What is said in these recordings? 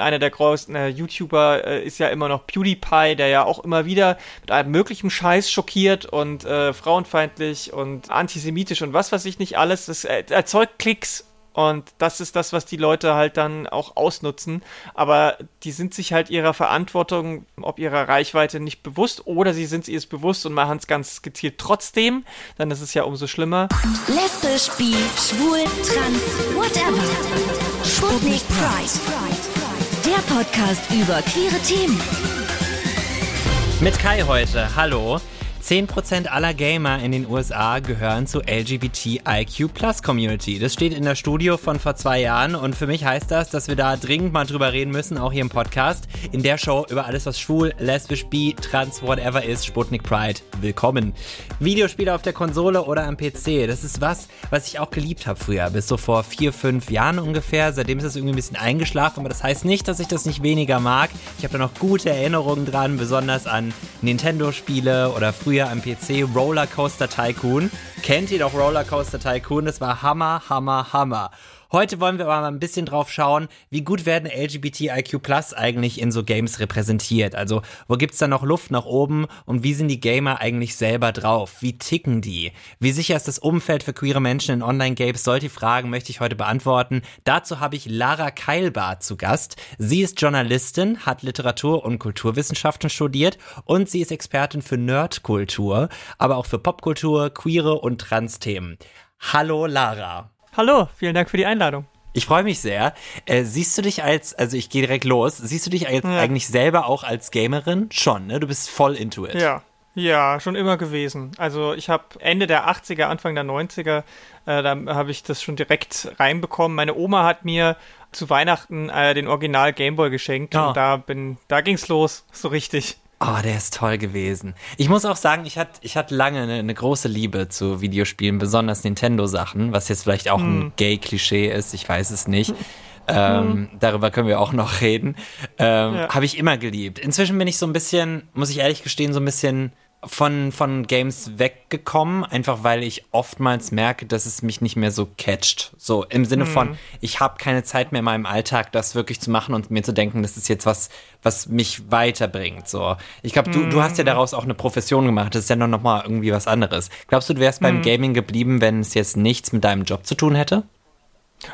Einer der größten äh, YouTuber äh, ist ja immer noch PewDiePie, der ja auch immer wieder mit allem möglichen Scheiß schockiert und äh, frauenfeindlich und antisemitisch und was weiß ich nicht alles. Das äh, erzeugt Klicks und das ist das, was die Leute halt dann auch ausnutzen. Aber die sind sich halt ihrer Verantwortung, ob ihrer Reichweite nicht bewusst oder sie sind es bewusst und machen es ganz gezielt trotzdem. Dann ist es ja umso schlimmer. Lesbisch, bi, schwul, trans, whatever. Sputnik Pride. Der Podcast über queere Themen. Mit Kai heute. Hallo. 10% aller Gamer in den USA gehören zur LGBTIQ Community. Das steht in der Studio von vor zwei Jahren und für mich heißt das, dass wir da dringend mal drüber reden müssen, auch hier im Podcast. In der Show über alles, was schwul, lesbisch, bi, trans, whatever ist, Sputnik Pride. Willkommen. Videospiele auf der Konsole oder am PC, das ist was, was ich auch geliebt habe früher, bis so vor vier, fünf Jahren ungefähr. Seitdem ist das irgendwie ein bisschen eingeschlafen, aber das heißt nicht, dass ich das nicht weniger mag. Ich habe da noch gute Erinnerungen dran, besonders an Nintendo-Spiele oder früher früher am PC Rollercoaster Tycoon. Kennt ihr doch Rollercoaster Tycoon? Das war Hammer, Hammer, Hammer. Heute wollen wir aber mal ein bisschen drauf schauen, wie gut werden LGBTIQ Plus eigentlich in so Games repräsentiert. Also, wo gibt's da noch Luft nach oben und wie sind die Gamer eigentlich selber drauf? Wie ticken die? Wie sicher ist das Umfeld für queere Menschen in Online-Games? Solche Fragen möchte ich heute beantworten. Dazu habe ich Lara Keilbar zu Gast. Sie ist Journalistin, hat Literatur- und Kulturwissenschaften studiert und sie ist Expertin für Nerdkultur, aber auch für Popkultur, queere und Trans-Themen. Hallo Lara. Hallo, vielen Dank für die Einladung. Ich freue mich sehr. Äh, siehst du dich als, also ich gehe direkt los, siehst du dich als, ja. eigentlich selber auch als Gamerin? Schon, ne? Du bist voll into it. Ja, ja, schon immer gewesen. Also ich habe Ende der 80er, Anfang der 90er, äh, da habe ich das schon direkt reinbekommen. Meine Oma hat mir zu Weihnachten äh, den Original Gameboy geschenkt oh. und da bin, da ging's los, so richtig. Oh, der ist toll gewesen. Ich muss auch sagen, ich hatte ich hatte lange eine, eine, große Liebe zu Videospielen, besonders Nintendo-Sachen, was jetzt vielleicht auch hm. ein Gay-Klischee ist, ich weiß es nicht. Ähm, hm. Darüber können wir auch noch reden. Ähm, ja. Habe ich immer geliebt. Inzwischen bin ich so ein bisschen, muss ich ehrlich gestehen, so ein bisschen von, von Games weggekommen, einfach weil ich oftmals merke, dass es mich nicht mehr so catcht. So im Sinne mhm. von, ich habe keine Zeit mehr in meinem Alltag, das wirklich zu machen und mir zu denken, das ist jetzt was, was mich weiterbringt. So, ich glaube, du, du hast ja mhm. daraus auch eine Profession gemacht. Das ist ja noch, noch mal irgendwie was anderes. Glaubst du, du wärst mhm. beim Gaming geblieben, wenn es jetzt nichts mit deinem Job zu tun hätte?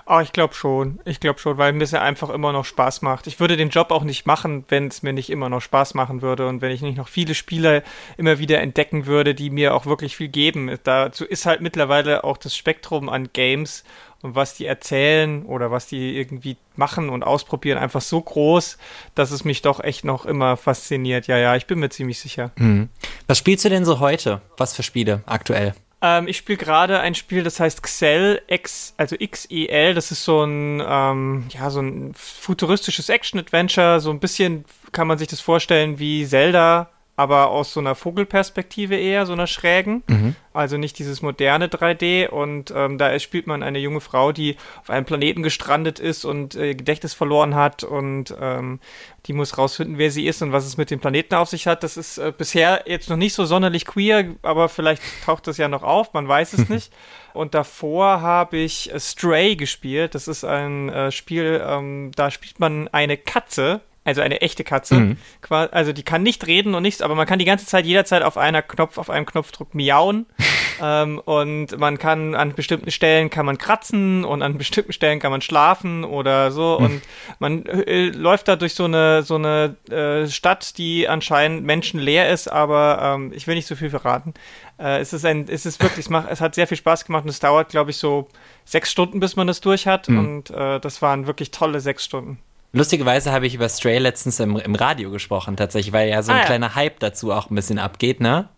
Oh, ich glaube schon. Ich glaube schon, weil mir das ja einfach immer noch Spaß macht. Ich würde den Job auch nicht machen, wenn es mir nicht immer noch Spaß machen würde und wenn ich nicht noch viele Spiele immer wieder entdecken würde, die mir auch wirklich viel geben. Dazu ist halt mittlerweile auch das Spektrum an Games und was die erzählen oder was die irgendwie machen und ausprobieren einfach so groß, dass es mich doch echt noch immer fasziniert. Ja, ja, ich bin mir ziemlich sicher. Mhm. Was spielst du denn so heute? Was für Spiele aktuell? Ähm, ich spiele gerade ein Spiel, das heißt Xel, X, also XEL. Das ist so ein, ähm, ja, so ein futuristisches Action-Adventure. So ein bisschen kann man sich das vorstellen wie Zelda, aber aus so einer Vogelperspektive eher, so einer schrägen. Mhm. Also nicht dieses moderne 3D. Und ähm, da spielt man eine junge Frau, die auf einem Planeten gestrandet ist und äh, Gedächtnis verloren hat. Und ähm, die muss rausfinden, wer sie ist und was es mit dem Planeten auf sich hat. Das ist äh, bisher jetzt noch nicht so sonderlich queer, aber vielleicht taucht das ja noch auf, man weiß es nicht. Und davor habe ich Stray gespielt. Das ist ein äh, Spiel, ähm, da spielt man eine Katze, also eine echte Katze. Mhm. Also die kann nicht reden und nichts, aber man kann die ganze Zeit jederzeit auf einer Knopf, auf einem Knopfdruck miauen. ähm, und man kann an bestimmten Stellen kann man kratzen und an bestimmten Stellen kann man schlafen oder so. Mhm. Und man äh, läuft da durch so eine so eine äh, Stadt, die anscheinend menschenleer ist, aber ähm, ich will nicht so viel verraten. Äh, es ist ein, es ist wirklich, es, macht, es hat sehr viel Spaß gemacht und es dauert, glaube ich, so sechs Stunden, bis man das durch hat. Mhm. Und äh, das waren wirklich tolle sechs Stunden. Lustigerweise habe ich über Stray letztens im, im Radio gesprochen, tatsächlich, weil ja so ein ah, ja. kleiner Hype dazu auch ein bisschen abgeht, ne?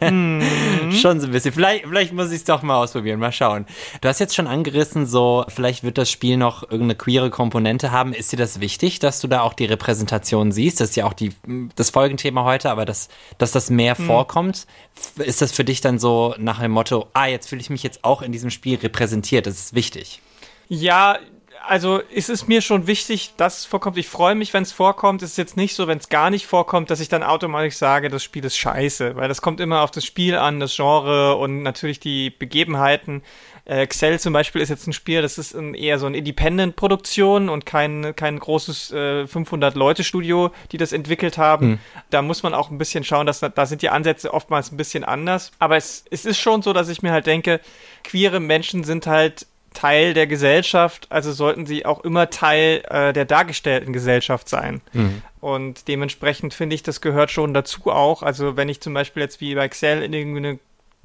Mhm. schon so ein bisschen. Vielleicht, vielleicht muss ich es doch mal ausprobieren, mal schauen. Du hast jetzt schon angerissen, so, vielleicht wird das Spiel noch irgendeine queere Komponente haben. Ist dir das wichtig, dass du da auch die Repräsentation siehst? Das ist ja auch die, das Folgenthema heute, aber dass, dass das mehr mhm. vorkommt. Ist das für dich dann so nach dem Motto, ah, jetzt fühle ich mich jetzt auch in diesem Spiel repräsentiert? Das ist wichtig. Ja, also es ist mir schon wichtig, dass es vorkommt. Ich freue mich, wenn es vorkommt. Es ist jetzt nicht so, wenn es gar nicht vorkommt, dass ich dann automatisch sage, das Spiel ist scheiße, weil das kommt immer auf das Spiel an, das Genre und natürlich die Begebenheiten. Äh, Xell zum Beispiel ist jetzt ein Spiel, das ist ein, eher so eine Independent-Produktion und kein, kein großes äh, 500-Leute-Studio, die das entwickelt haben. Hm. Da muss man auch ein bisschen schauen, dass da sind die Ansätze oftmals ein bisschen anders. Aber es, es ist schon so, dass ich mir halt denke, queere Menschen sind halt Teil der Gesellschaft, also sollten sie auch immer Teil äh, der dargestellten Gesellschaft sein. Mhm. Und dementsprechend finde ich, das gehört schon dazu auch. Also wenn ich zum Beispiel jetzt wie bei Excel in irgendeine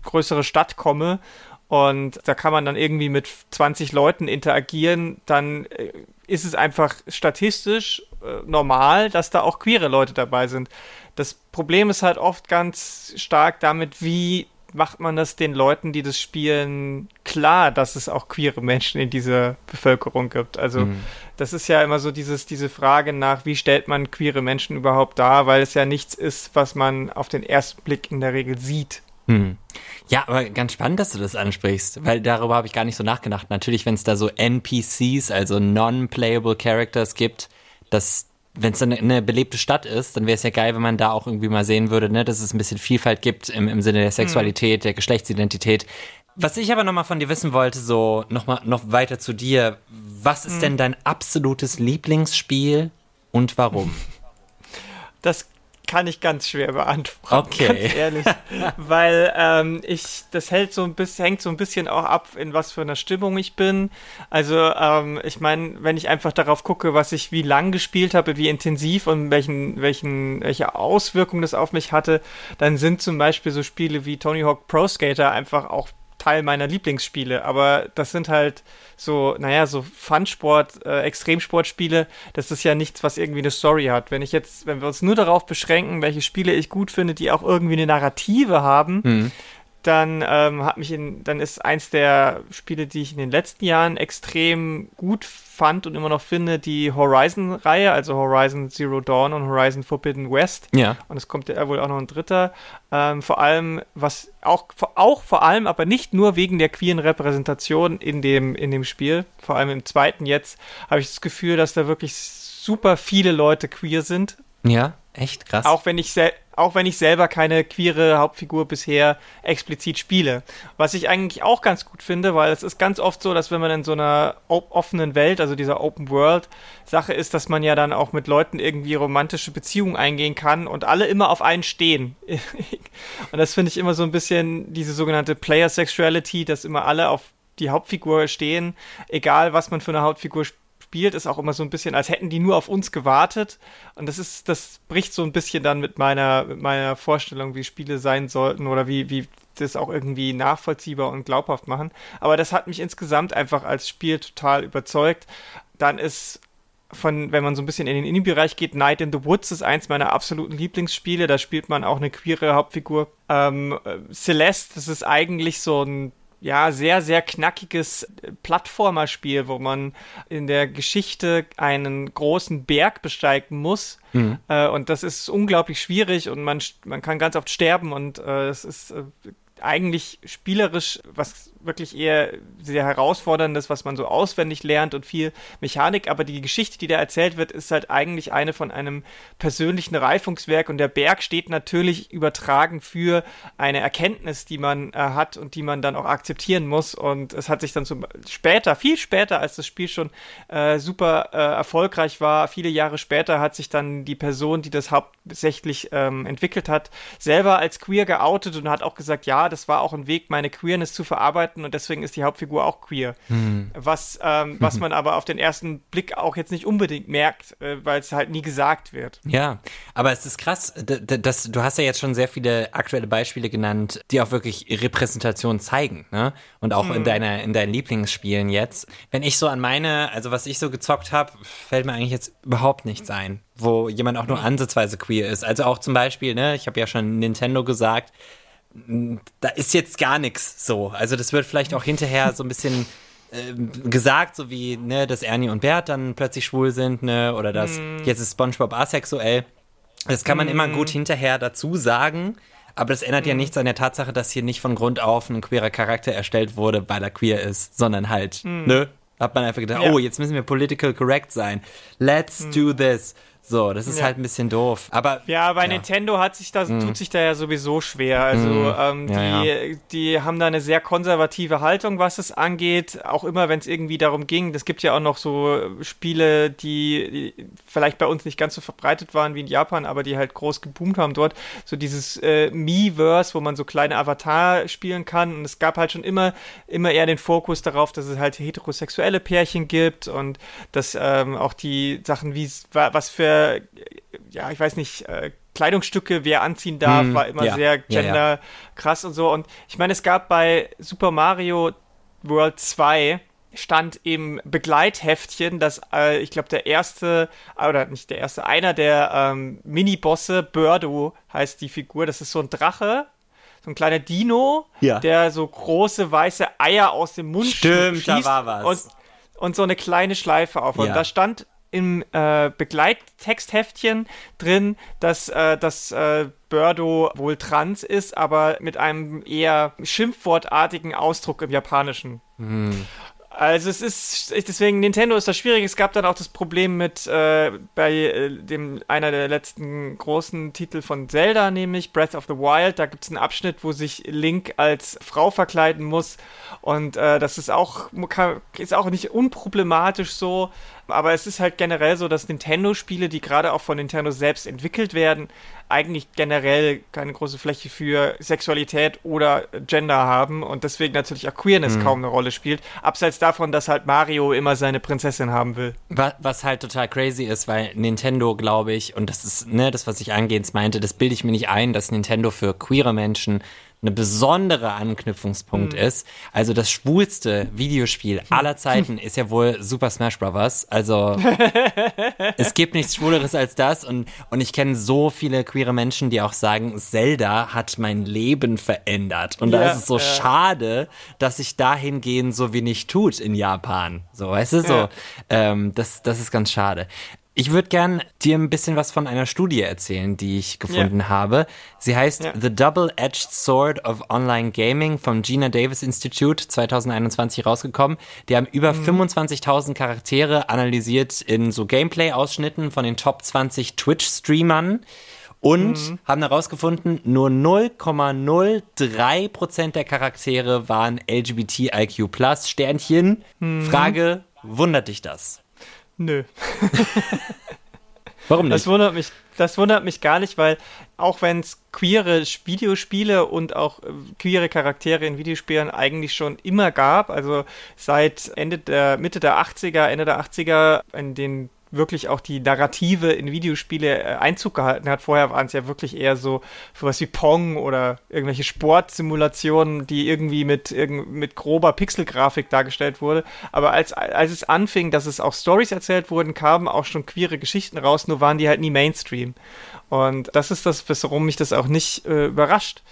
größere Stadt komme und da kann man dann irgendwie mit 20 Leuten interagieren, dann äh, ist es einfach statistisch äh, normal, dass da auch queere Leute dabei sind. Das Problem ist halt oft ganz stark damit, wie macht man das den Leuten, die das spielen, klar, dass es auch queere Menschen in dieser Bevölkerung gibt. Also mhm. das ist ja immer so dieses, diese Frage nach, wie stellt man queere Menschen überhaupt dar, weil es ja nichts ist, was man auf den ersten Blick in der Regel sieht. Mhm. Ja, aber ganz spannend, dass du das ansprichst, weil darüber habe ich gar nicht so nachgedacht. Natürlich, wenn es da so NPCs, also Non-Playable Characters gibt, dass wenn es dann eine belebte Stadt ist, dann wäre es ja geil, wenn man da auch irgendwie mal sehen würde, ne, dass es ein bisschen Vielfalt gibt im, im Sinne der Sexualität, mhm. der Geschlechtsidentität. Was ich aber nochmal von dir wissen wollte, so nochmal noch weiter zu dir, was ist mhm. denn dein absolutes Lieblingsspiel und warum? Das kann ich ganz schwer beantworten. Okay. Ganz ehrlich. Weil ähm, ich, das hält so ein bisschen, hängt so ein bisschen auch ab, in was für einer Stimmung ich bin. Also, ähm, ich meine, wenn ich einfach darauf gucke, was ich wie lang gespielt habe, wie intensiv und welchen, welchen, welche Auswirkungen das auf mich hatte, dann sind zum Beispiel so Spiele wie Tony Hawk Pro Skater einfach auch Teil meiner Lieblingsspiele, aber das sind halt so, naja, so Fun-Sport, äh, Extremsportspiele, das ist ja nichts, was irgendwie eine Story hat. Wenn ich jetzt, wenn wir uns nur darauf beschränken, welche Spiele ich gut finde, die auch irgendwie eine Narrative haben, mhm dann ähm, hat mich in, dann ist eins der Spiele, die ich in den letzten Jahren extrem gut fand und immer noch finde, die Horizon-Reihe, also Horizon Zero Dawn und Horizon Forbidden West. Ja. Und es kommt ja wohl auch noch ein dritter. Ähm, vor allem, was auch, auch vor allem, aber nicht nur wegen der queeren Repräsentation in dem, in dem Spiel, vor allem im zweiten jetzt, habe ich das Gefühl, dass da wirklich super viele Leute queer sind. Ja, echt krass. Auch wenn ich selbst auch wenn ich selber keine queere Hauptfigur bisher explizit spiele. Was ich eigentlich auch ganz gut finde, weil es ist ganz oft so, dass wenn man in so einer offenen Welt, also dieser Open World Sache ist, dass man ja dann auch mit Leuten irgendwie romantische Beziehungen eingehen kann und alle immer auf einen stehen. und das finde ich immer so ein bisschen diese sogenannte Player Sexuality, dass immer alle auf die Hauptfigur stehen, egal was man für eine Hauptfigur spielt spielt, ist auch immer so ein bisschen, als hätten die nur auf uns gewartet. Und das ist, das bricht so ein bisschen dann mit meiner, mit meiner Vorstellung, wie Spiele sein sollten oder wie, wie das auch irgendwie nachvollziehbar und glaubhaft machen. Aber das hat mich insgesamt einfach als Spiel total überzeugt. Dann ist von, wenn man so ein bisschen in den Indie-Bereich geht, Night in the Woods ist eins meiner absoluten Lieblingsspiele. Da spielt man auch eine queere Hauptfigur. Ähm, Celeste, das ist eigentlich so ein ja, sehr, sehr knackiges Plattformerspiel, wo man in der Geschichte einen großen Berg besteigen muss. Mhm. Äh, und das ist unglaublich schwierig und man, man kann ganz oft sterben und äh, es ist äh, eigentlich spielerisch was wirklich eher sehr herausforderndes, was man so auswendig lernt und viel Mechanik, aber die Geschichte, die da erzählt wird, ist halt eigentlich eine von einem persönlichen Reifungswerk. Und der Berg steht natürlich übertragen für eine Erkenntnis, die man äh, hat und die man dann auch akzeptieren muss. Und es hat sich dann zum später, viel später, als das Spiel schon äh, super äh, erfolgreich war, viele Jahre später hat sich dann die Person, die das hauptsächlich ähm, entwickelt hat, selber als queer geoutet und hat auch gesagt, ja, das war auch ein Weg, meine Queerness zu verarbeiten arbeiten und deswegen ist die Hauptfigur auch queer. Hm. Was, ähm, was man aber auf den ersten Blick auch jetzt nicht unbedingt merkt, äh, weil es halt nie gesagt wird. Ja, aber es ist krass, dass du hast ja jetzt schon sehr viele aktuelle Beispiele genannt, die auch wirklich Repräsentation zeigen, ne? Und auch hm. in deiner in deinen Lieblingsspielen jetzt. Wenn ich so an meine, also was ich so gezockt habe, fällt mir eigentlich jetzt überhaupt nichts ein, wo jemand auch nur hm. ansatzweise queer ist. Also auch zum Beispiel, ne, ich habe ja schon Nintendo gesagt, da ist jetzt gar nichts so. Also das wird vielleicht auch hinterher so ein bisschen äh, gesagt, so wie, ne, dass Ernie und Bert dann plötzlich schwul sind, ne, oder dass mm. jetzt ist SpongeBob asexuell. Das kann man mm. immer gut hinterher dazu sagen, aber das ändert mm. ja nichts an der Tatsache, dass hier nicht von Grund auf ein queerer Charakter erstellt wurde, weil er queer ist, sondern halt, mm. ne, hat man einfach gedacht, Ja. oh, jetzt müssen wir political correct sein. Let's do this. So, das ist Ja. halt ein bisschen doof. Aber Ja, bei Nintendo hat sich das, tut sich da ja sowieso schwer. Also ähm, Mhm. Ja, die, die haben da eine sehr konservative Haltung, was es angeht. Auch immer, wenn es irgendwie darum ging. Es gibt ja auch noch so Spiele, die, die vielleicht bei uns nicht ganz so verbreitet waren wie in Japan, aber die halt groß geboomt haben dort. So dieses äh, Miiverse, wo man so kleine Avatar spielen kann. Und es gab halt schon immer, immer eher den Fokus darauf, dass es halt heterosexuelle Pärchen gibt und dass ähm, auch die Sachen, wie was für ja, ich weiß nicht, äh, Kleidungsstücke, wer anziehen darf, Hm, war immer ja, sehr ja, ja. gender krass und so. Und ich meine, es gab bei Super Mario World 2 stand im Begleitheftchen, dass äh, ich glaube der erste, oder nicht der erste, einer der ähm, Mini-Bosse, Birdo heißt die Figur, das ist so ein Drache, so ein kleiner Dino, Ja. der so große weiße Eier aus dem Mund Stimmt, da schießt war was. Und, und so eine kleine Schleife auf. Und Ja. da stand im äh, Begleittextheftchen drin, dass, äh, dass äh, Birdo wohl trans ist, aber mit einem eher schimpfwortartigen Ausdruck im Japanischen. Also es ist deswegen Nintendo ist das schwierig. Es gab dann auch das Problem mit äh, bei äh, dem einer der letzten großen Titel von Zelda, nämlich Breath of the Wild. Da gibt es einen Abschnitt, wo sich Link als Frau verkleiden muss und äh, das ist auch ist auch nicht unproblematisch so. Aber es ist halt generell so, dass Nintendo-Spiele, die gerade auch von Nintendo selbst entwickelt werden, eigentlich generell keine große Fläche für Sexualität oder Gender haben und deswegen natürlich auch Queerness kaum eine Rolle spielt. Abseits davon, dass halt Mario immer seine Prinzessin haben will. Wa- Was halt total crazy ist, weil Nintendo, glaube ich, und das ist ne, das, was ich eingehend meinte, das bilde ich mir nicht ein, dass Nintendo für queere Menschen eine besondere Anknüpfungspunkt ist. Also das schwulste Videospiel aller Zeiten ist ja wohl Super Smash Bros. Also es gibt nichts Schwuleres als das und, und ich kenne so viele queere Menschen, die auch sagen, Zelda hat mein Leben verändert. Und da Ja, ist es so ja. schade, dass sich dahingehend so wenig tut in Japan. So, weißt du, so. Ja. Ähm, das, das ist ganz schade. Ich würde gern dir ein bisschen was von einer Studie erzählen, die ich gefunden habe. Sie heißt Ja. The Double-Edged Sword of Online Gaming vom Gina Davis Institute 2021 rausgekommen. Die haben über 25.000 Charaktere analysiert in so Gameplay-Ausschnitten von den Top 20 Twitch-Streamern und haben herausgefunden, nur 0,03% der Charaktere waren LGBTIQ+, Sternchen. Frage, wundert dich das? Nö. Warum nicht? Das wundert mich, das wundert mich gar nicht, weil auch wenn es queere Videospiele und auch äh, queere Charaktere in Videospielen eigentlich schon immer gab, also seit Ende der Mitte der 80er, Ende der 80er, in denen wirklich auch die Narrative in Videospiele äh, Einzug gehalten hat. Vorher waren es ja wirklich eher so sowas wie Pong oder irgendwelche Sportsimulationen, die irgendwie mit, mit grober Pixelgrafik dargestellt wurde. Aber als, als es anfing, dass es auch Stories erzählt wurden, kamen auch schon queere Geschichten raus, nur waren die halt nie Mainstream. Und das ist das, warum mich das auch nicht äh, überrascht,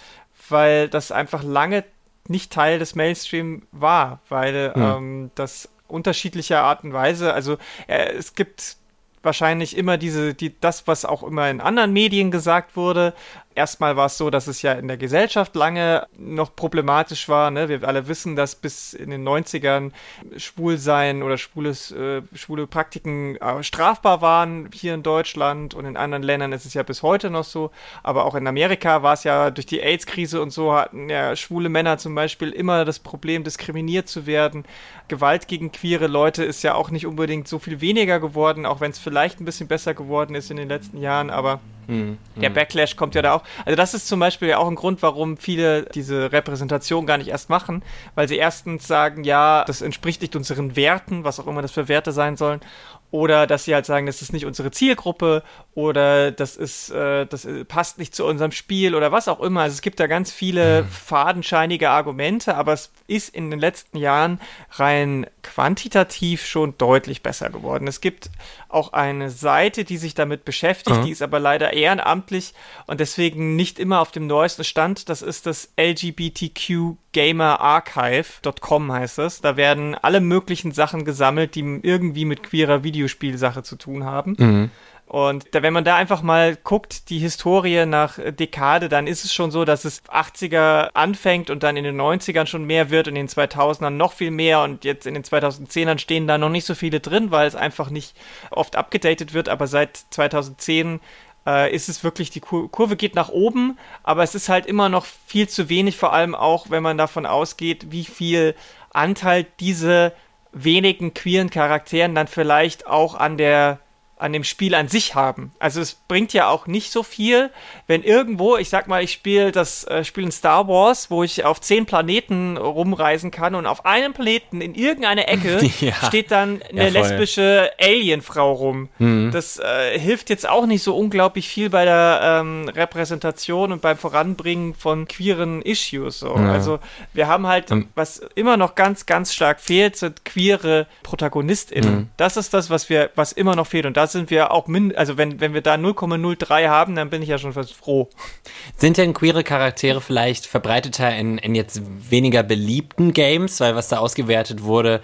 weil das einfach lange nicht Teil des Mainstream war, weil ähm, das unterschiedlicher Art und Weise, also äh, es gibt wahrscheinlich immer diese, die, das, was auch immer in anderen Medien gesagt wurde. Erstmal war es so, dass es ja in der Gesellschaft lange noch problematisch war. Ne? Wir alle wissen, dass bis in den 90ern Schwulsein oder schwules, äh, schwule Praktiken äh, strafbar waren hier in Deutschland und in anderen Ländern ist es ja bis heute noch so. Aber auch in Amerika war es ja durch die AIDS-Krise und so hatten ja schwule Männer zum Beispiel immer das Problem, diskriminiert zu werden. Gewalt gegen queere Leute ist ja auch nicht unbedingt so viel weniger geworden, auch wenn es vielleicht ein bisschen besser geworden ist in den letzten Jahren, aber der Backlash kommt ja da auch. Also das ist zum Beispiel ja auch ein Grund, warum viele diese Repräsentation gar nicht erst machen, weil sie erstens sagen, ja, das entspricht nicht unseren Werten, was auch immer das für Werte sein sollen, oder dass sie halt sagen, das ist nicht unsere Zielgruppe oder das ist, äh, das passt nicht zu unserem Spiel oder was auch immer. Also es gibt da ganz viele fadenscheinige Argumente, aber es ist in den letzten Jahren rein quantitativ schon deutlich besser geworden. Es gibt auch eine Seite, die sich damit beschäftigt, die ist aber leider ehrenamtlich und deswegen nicht immer auf dem neuesten Stand. Das ist das LGBTQ-Gamer-Archive.com heißt es. Da werden alle möglichen Sachen gesammelt, die irgendwie mit queerer Videospielsache zu tun haben. Und da, wenn man da einfach mal guckt, die Historie nach Dekade, dann ist es schon so, dass es 80er anfängt und dann in den 90ern schon mehr wird und in den 2000ern noch viel mehr. Und jetzt in den 2010ern stehen da noch nicht so viele drin, weil es einfach nicht oft abgedatet wird, aber seit 2010 äh, ist es wirklich, die Kur Kurve geht nach oben, aber es ist halt immer noch viel zu wenig, vor allem auch, wenn man davon ausgeht, wie viel Anteil diese wenigen queeren Charakteren dann vielleicht auch an der an dem Spiel an sich haben. Also es bringt ja auch nicht so viel, wenn irgendwo, ich sag mal, ich spiele das äh, Spiel in Star Wars, wo ich auf zehn Planeten rumreisen kann und auf einem Planeten in irgendeiner Ecke ja. steht dann eine ja, lesbische Alienfrau rum. Mhm. Das äh, hilft jetzt auch nicht so unglaublich viel bei der ähm, Repräsentation und beim Voranbringen von queeren Issues. So. Ja. Also wir haben halt, mhm. was immer noch ganz, ganz stark fehlt, sind queere ProtagonistInnen. Mhm. Das ist das, was wir, was immer noch fehlt und das sind wir auch, min also wenn, wenn wir da 0,03 haben, dann bin ich ja schon fast froh. Sind denn queere Charaktere vielleicht verbreiteter in, in jetzt weniger beliebten Games, weil was da ausgewertet wurde,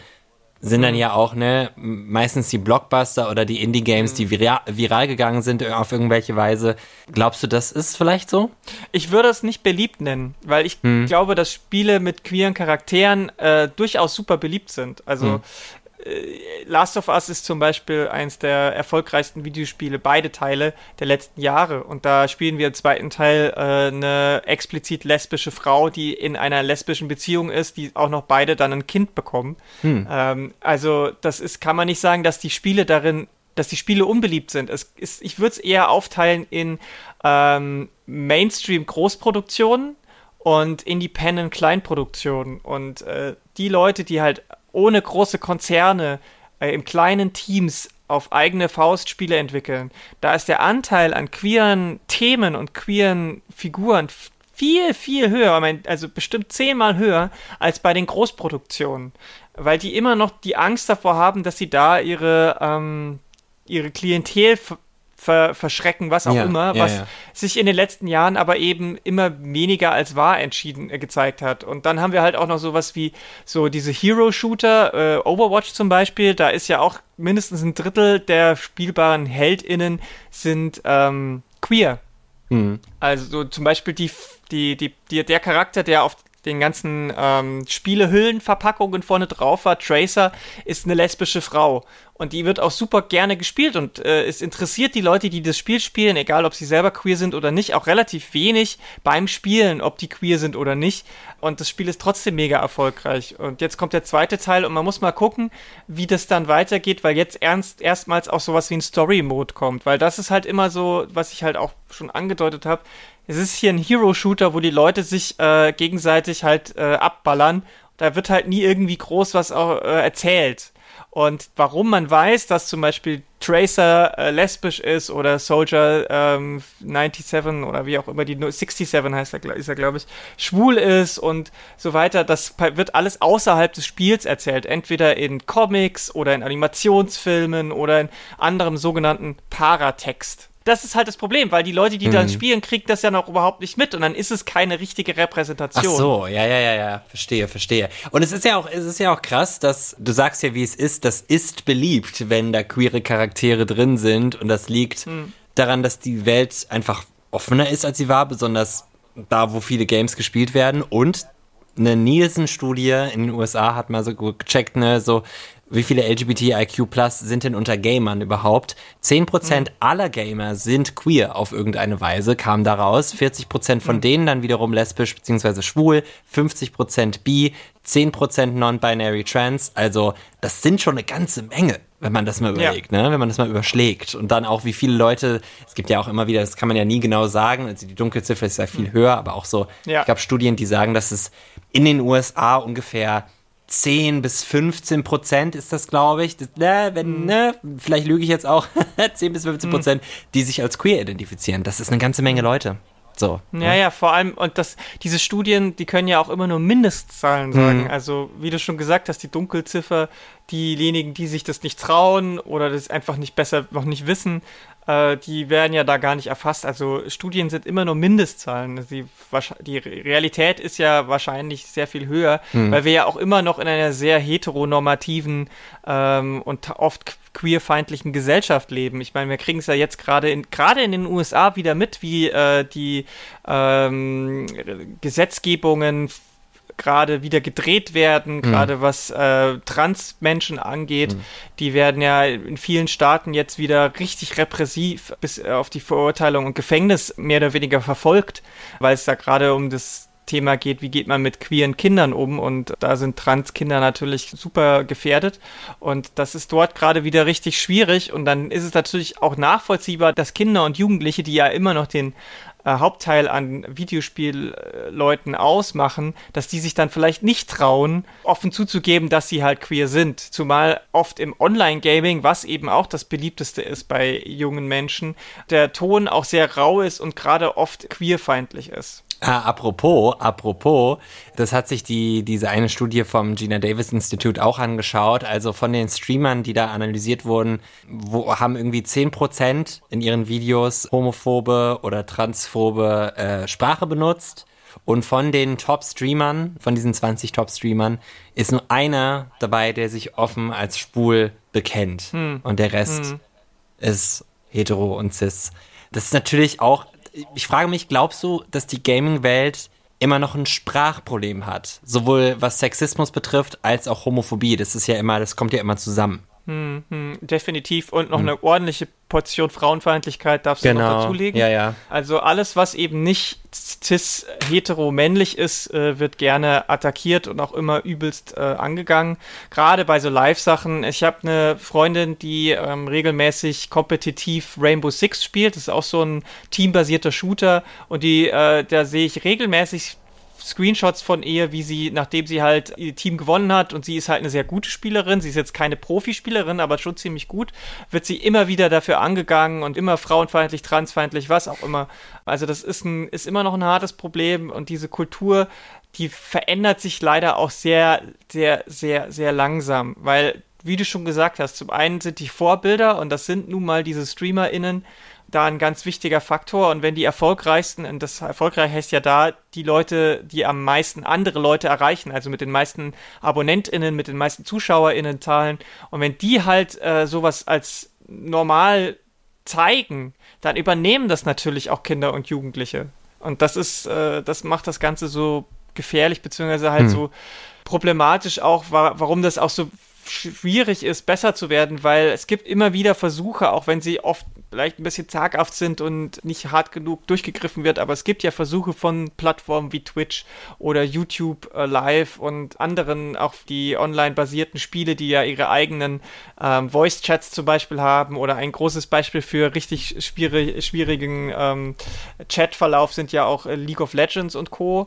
sind dann mhm. ja auch ne meistens die Blockbuster oder die Indie-Games, die mhm. viral, viral gegangen sind auf irgendwelche Weise. Glaubst du, das ist vielleicht so? Ich würde es nicht beliebt nennen, weil ich hm. glaube, dass Spiele mit queeren Charakteren äh, durchaus super beliebt sind. Also hm. Äh, Last of Us ist zum Beispiel eins der erfolgreichsten Videospiele, beide Teile der letzten Jahre. Und da spielen wir im zweiten Teil äh, eine explizit lesbische Frau, die in einer lesbischen Beziehung ist, die auch noch beide dann ein Kind bekommen. Hm. Ähm, also das ist, kann man nicht sagen, dass die Spiele darin dass die Spiele unbeliebt sind. Es ist, ich würde es eher aufteilen in ähm, Mainstream-Großproduktionen und Independent-Kleinproduktionen. Und äh, die Leute, die halt ohne große Konzerne äh, im kleinen Teams auf eigene Faust Spiele entwickeln, da ist der Anteil an queeren Themen und queeren Figuren viel, viel höher, also bestimmt zehnmal höher als bei den Großproduktionen, weil die immer noch die Angst davor haben, dass sie da ihre, ähm, ihre Klientel ver verschrecken, was auch ja, immer, was ja. sich in den letzten Jahren aber eben immer weniger als wahr entschieden äh, gezeigt hat. Und dann haben wir halt auch noch sowas wie so diese Hero-Shooter, äh, Overwatch zum Beispiel, da ist ja auch mindestens ein Drittel der spielbaren HeldInnen sind ähm, queer. Mhm. Also so zum Beispiel die, die, die, die, der Charakter, der auf den ganzen ähm, Spielehüllenverpackungen vorne drauf war, Tracer, ist eine lesbische Frau. Und die wird auch super gerne gespielt und äh, es interessiert die Leute, die das Spiel spielen, egal ob sie selber queer sind oder nicht, auch relativ wenig beim Spielen, ob die queer sind oder nicht. Und das Spiel ist trotzdem mega erfolgreich. Und jetzt kommt der zweite Teil und man muss mal gucken, wie das dann weitergeht, weil jetzt ernst erstmals auch sowas wie ein Story-Mode kommt. Weil das ist halt immer so, was ich halt auch schon angedeutet habe. Es ist hier ein Hero-Shooter, wo die Leute sich äh, gegenseitig halt äh, abballern. Da wird halt nie irgendwie groß was auch äh, erzählt. Und warum man weiß, dass zum Beispiel Tracer äh, lesbisch ist oder Soldier ähm, 97 oder wie auch immer die 67 heißt er, ist er glaube ich, schwul ist und so weiter, das wird alles außerhalb des Spiels erzählt. Entweder in Comics oder in Animationsfilmen oder in anderem sogenannten Paratext das ist halt das Problem, weil die Leute, die mhm. dann spielen, kriegen das ja noch überhaupt nicht mit und dann ist es keine richtige Repräsentation. Ach so, ja, ja, ja, ja, verstehe, verstehe. Und es ist ja auch, es ist ja auch krass, dass du sagst ja, wie es ist, das ist beliebt, wenn da queere Charaktere drin sind und das liegt mhm. daran, dass die Welt einfach offener ist, als sie war, besonders da, wo viele Games gespielt werden und eine Nielsen-Studie in den USA hat mal so gecheckt, ne, so wie viele LGBTIQ Plus sind denn unter Gamern überhaupt? 10% mhm. aller Gamer sind queer auf irgendeine Weise, kam daraus. 40% von mhm. denen dann wiederum lesbisch bzw. schwul, 50% bi, 10% non-binary trans. Also das sind schon eine ganze Menge wenn man das mal überlegt, ja. ne? wenn man das mal überschlägt. Und dann auch, wie viele Leute, es gibt ja auch immer wieder, das kann man ja nie genau sagen, also die Dunkelziffer ist ja viel mhm. höher, aber auch so, ja. ich glaube Studien, die sagen, dass es in den USA ungefähr 10 bis 15 Prozent ist das, glaube ich. Das, ne, wenn, mhm. ne, vielleicht lüge ich jetzt auch, 10 bis 15 Prozent, mhm. die sich als queer identifizieren. Das ist eine ganze Menge Leute. So. Ja, ja, ja, vor allem, und das, diese Studien, die können ja auch immer nur Mindestzahlen sagen. Mhm. Also, wie du schon gesagt hast, die Dunkelziffer, diejenigen, die sich das nicht trauen oder das einfach nicht besser noch nicht wissen, äh, die werden ja da gar nicht erfasst. Also Studien sind immer nur Mindestzahlen. Die, die Realität ist ja wahrscheinlich sehr viel höher, hm. weil wir ja auch immer noch in einer sehr heteronormativen ähm, und oft queerfeindlichen Gesellschaft leben. Ich meine, wir kriegen es ja jetzt gerade in gerade in den USA wieder mit, wie äh, die ähm, Gesetzgebungen gerade wieder gedreht werden, mhm. gerade was äh, Transmenschen angeht. Mhm. Die werden ja in vielen Staaten jetzt wieder richtig repressiv bis auf die Verurteilung und Gefängnis mehr oder weniger verfolgt, weil es da gerade um das Thema geht, wie geht man mit queeren Kindern um und da sind Transkinder natürlich super gefährdet und das ist dort gerade wieder richtig schwierig und dann ist es natürlich auch nachvollziehbar, dass Kinder und Jugendliche, die ja immer noch den äh, Hauptteil an Videospielleuten ausmachen, dass die sich dann vielleicht nicht trauen, offen zuzugeben, dass sie halt queer sind. Zumal oft im Online-Gaming, was eben auch das beliebteste ist bei jungen Menschen, der Ton auch sehr rau ist und gerade oft queerfeindlich ist. Ah, apropos, apropos, das hat sich die, diese eine Studie vom Gina Davis Institute auch angeschaut. Also von den Streamern, die da analysiert wurden, wo, haben irgendwie 10% in ihren Videos homophobe oder transphobe äh, Sprache benutzt. Und von den Top-Streamern, von diesen 20 Top-Streamern, ist nur einer dabei, der sich offen als schwul bekennt. Hm. Und der Rest hm. ist hetero und cis. Das ist natürlich auch ich frage mich, glaubst du, dass die Gaming-Welt immer noch ein Sprachproblem hat? Sowohl was Sexismus betrifft, als auch Homophobie. Das ist ja immer, das kommt ja immer zusammen. Hm, hm, definitiv. Und noch hm. eine ordentliche Portion Frauenfeindlichkeit darfst genau. du noch dazulegen. Ja, ja. Also alles, was eben nicht cis hetero männlich ist, äh, wird gerne attackiert und auch immer übelst äh, angegangen. Gerade bei so Live-Sachen. Ich habe eine Freundin, die ähm, regelmäßig kompetitiv Rainbow Six spielt. Das ist auch so ein teambasierter Shooter. Und die, äh, da sehe ich regelmäßig Screenshots von ihr, wie sie, nachdem sie halt ihr Team gewonnen hat und sie ist halt eine sehr gute Spielerin, sie ist jetzt keine Profispielerin, aber schon ziemlich gut, wird sie immer wieder dafür angegangen und immer frauenfeindlich, transfeindlich, was auch immer. Also das ist, ein, ist immer noch ein hartes Problem und diese Kultur, die verändert sich leider auch sehr, sehr, sehr, sehr langsam, weil, wie du schon gesagt hast, zum einen sind die Vorbilder und das sind nun mal diese StreamerInnen, da ein ganz wichtiger Faktor. Und wenn die erfolgreichsten, und das erfolgreich heißt ja da, die Leute, die am meisten andere Leute erreichen, also mit den meisten AbonnentInnen, mit den meisten ZuschauerInnen zahlen. Und wenn die halt äh, sowas als normal zeigen, dann übernehmen das natürlich auch Kinder und Jugendliche. Und das ist, äh, das macht das Ganze so gefährlich, beziehungsweise halt hm. so problematisch auch, wa warum das auch so schwierig ist, besser zu werden, weil es gibt immer wieder Versuche, auch wenn sie oft vielleicht ein bisschen zaghaft sind und nicht hart genug durchgegriffen wird, aber es gibt ja Versuche von Plattformen wie Twitch oder YouTube äh, Live und anderen, auch die online basierten Spiele, die ja ihre eigenen ähm, Voice-Chats zum Beispiel haben oder ein großes Beispiel für richtig schwierig, schwierigen ähm, Chatverlauf sind ja auch äh, League of Legends und Co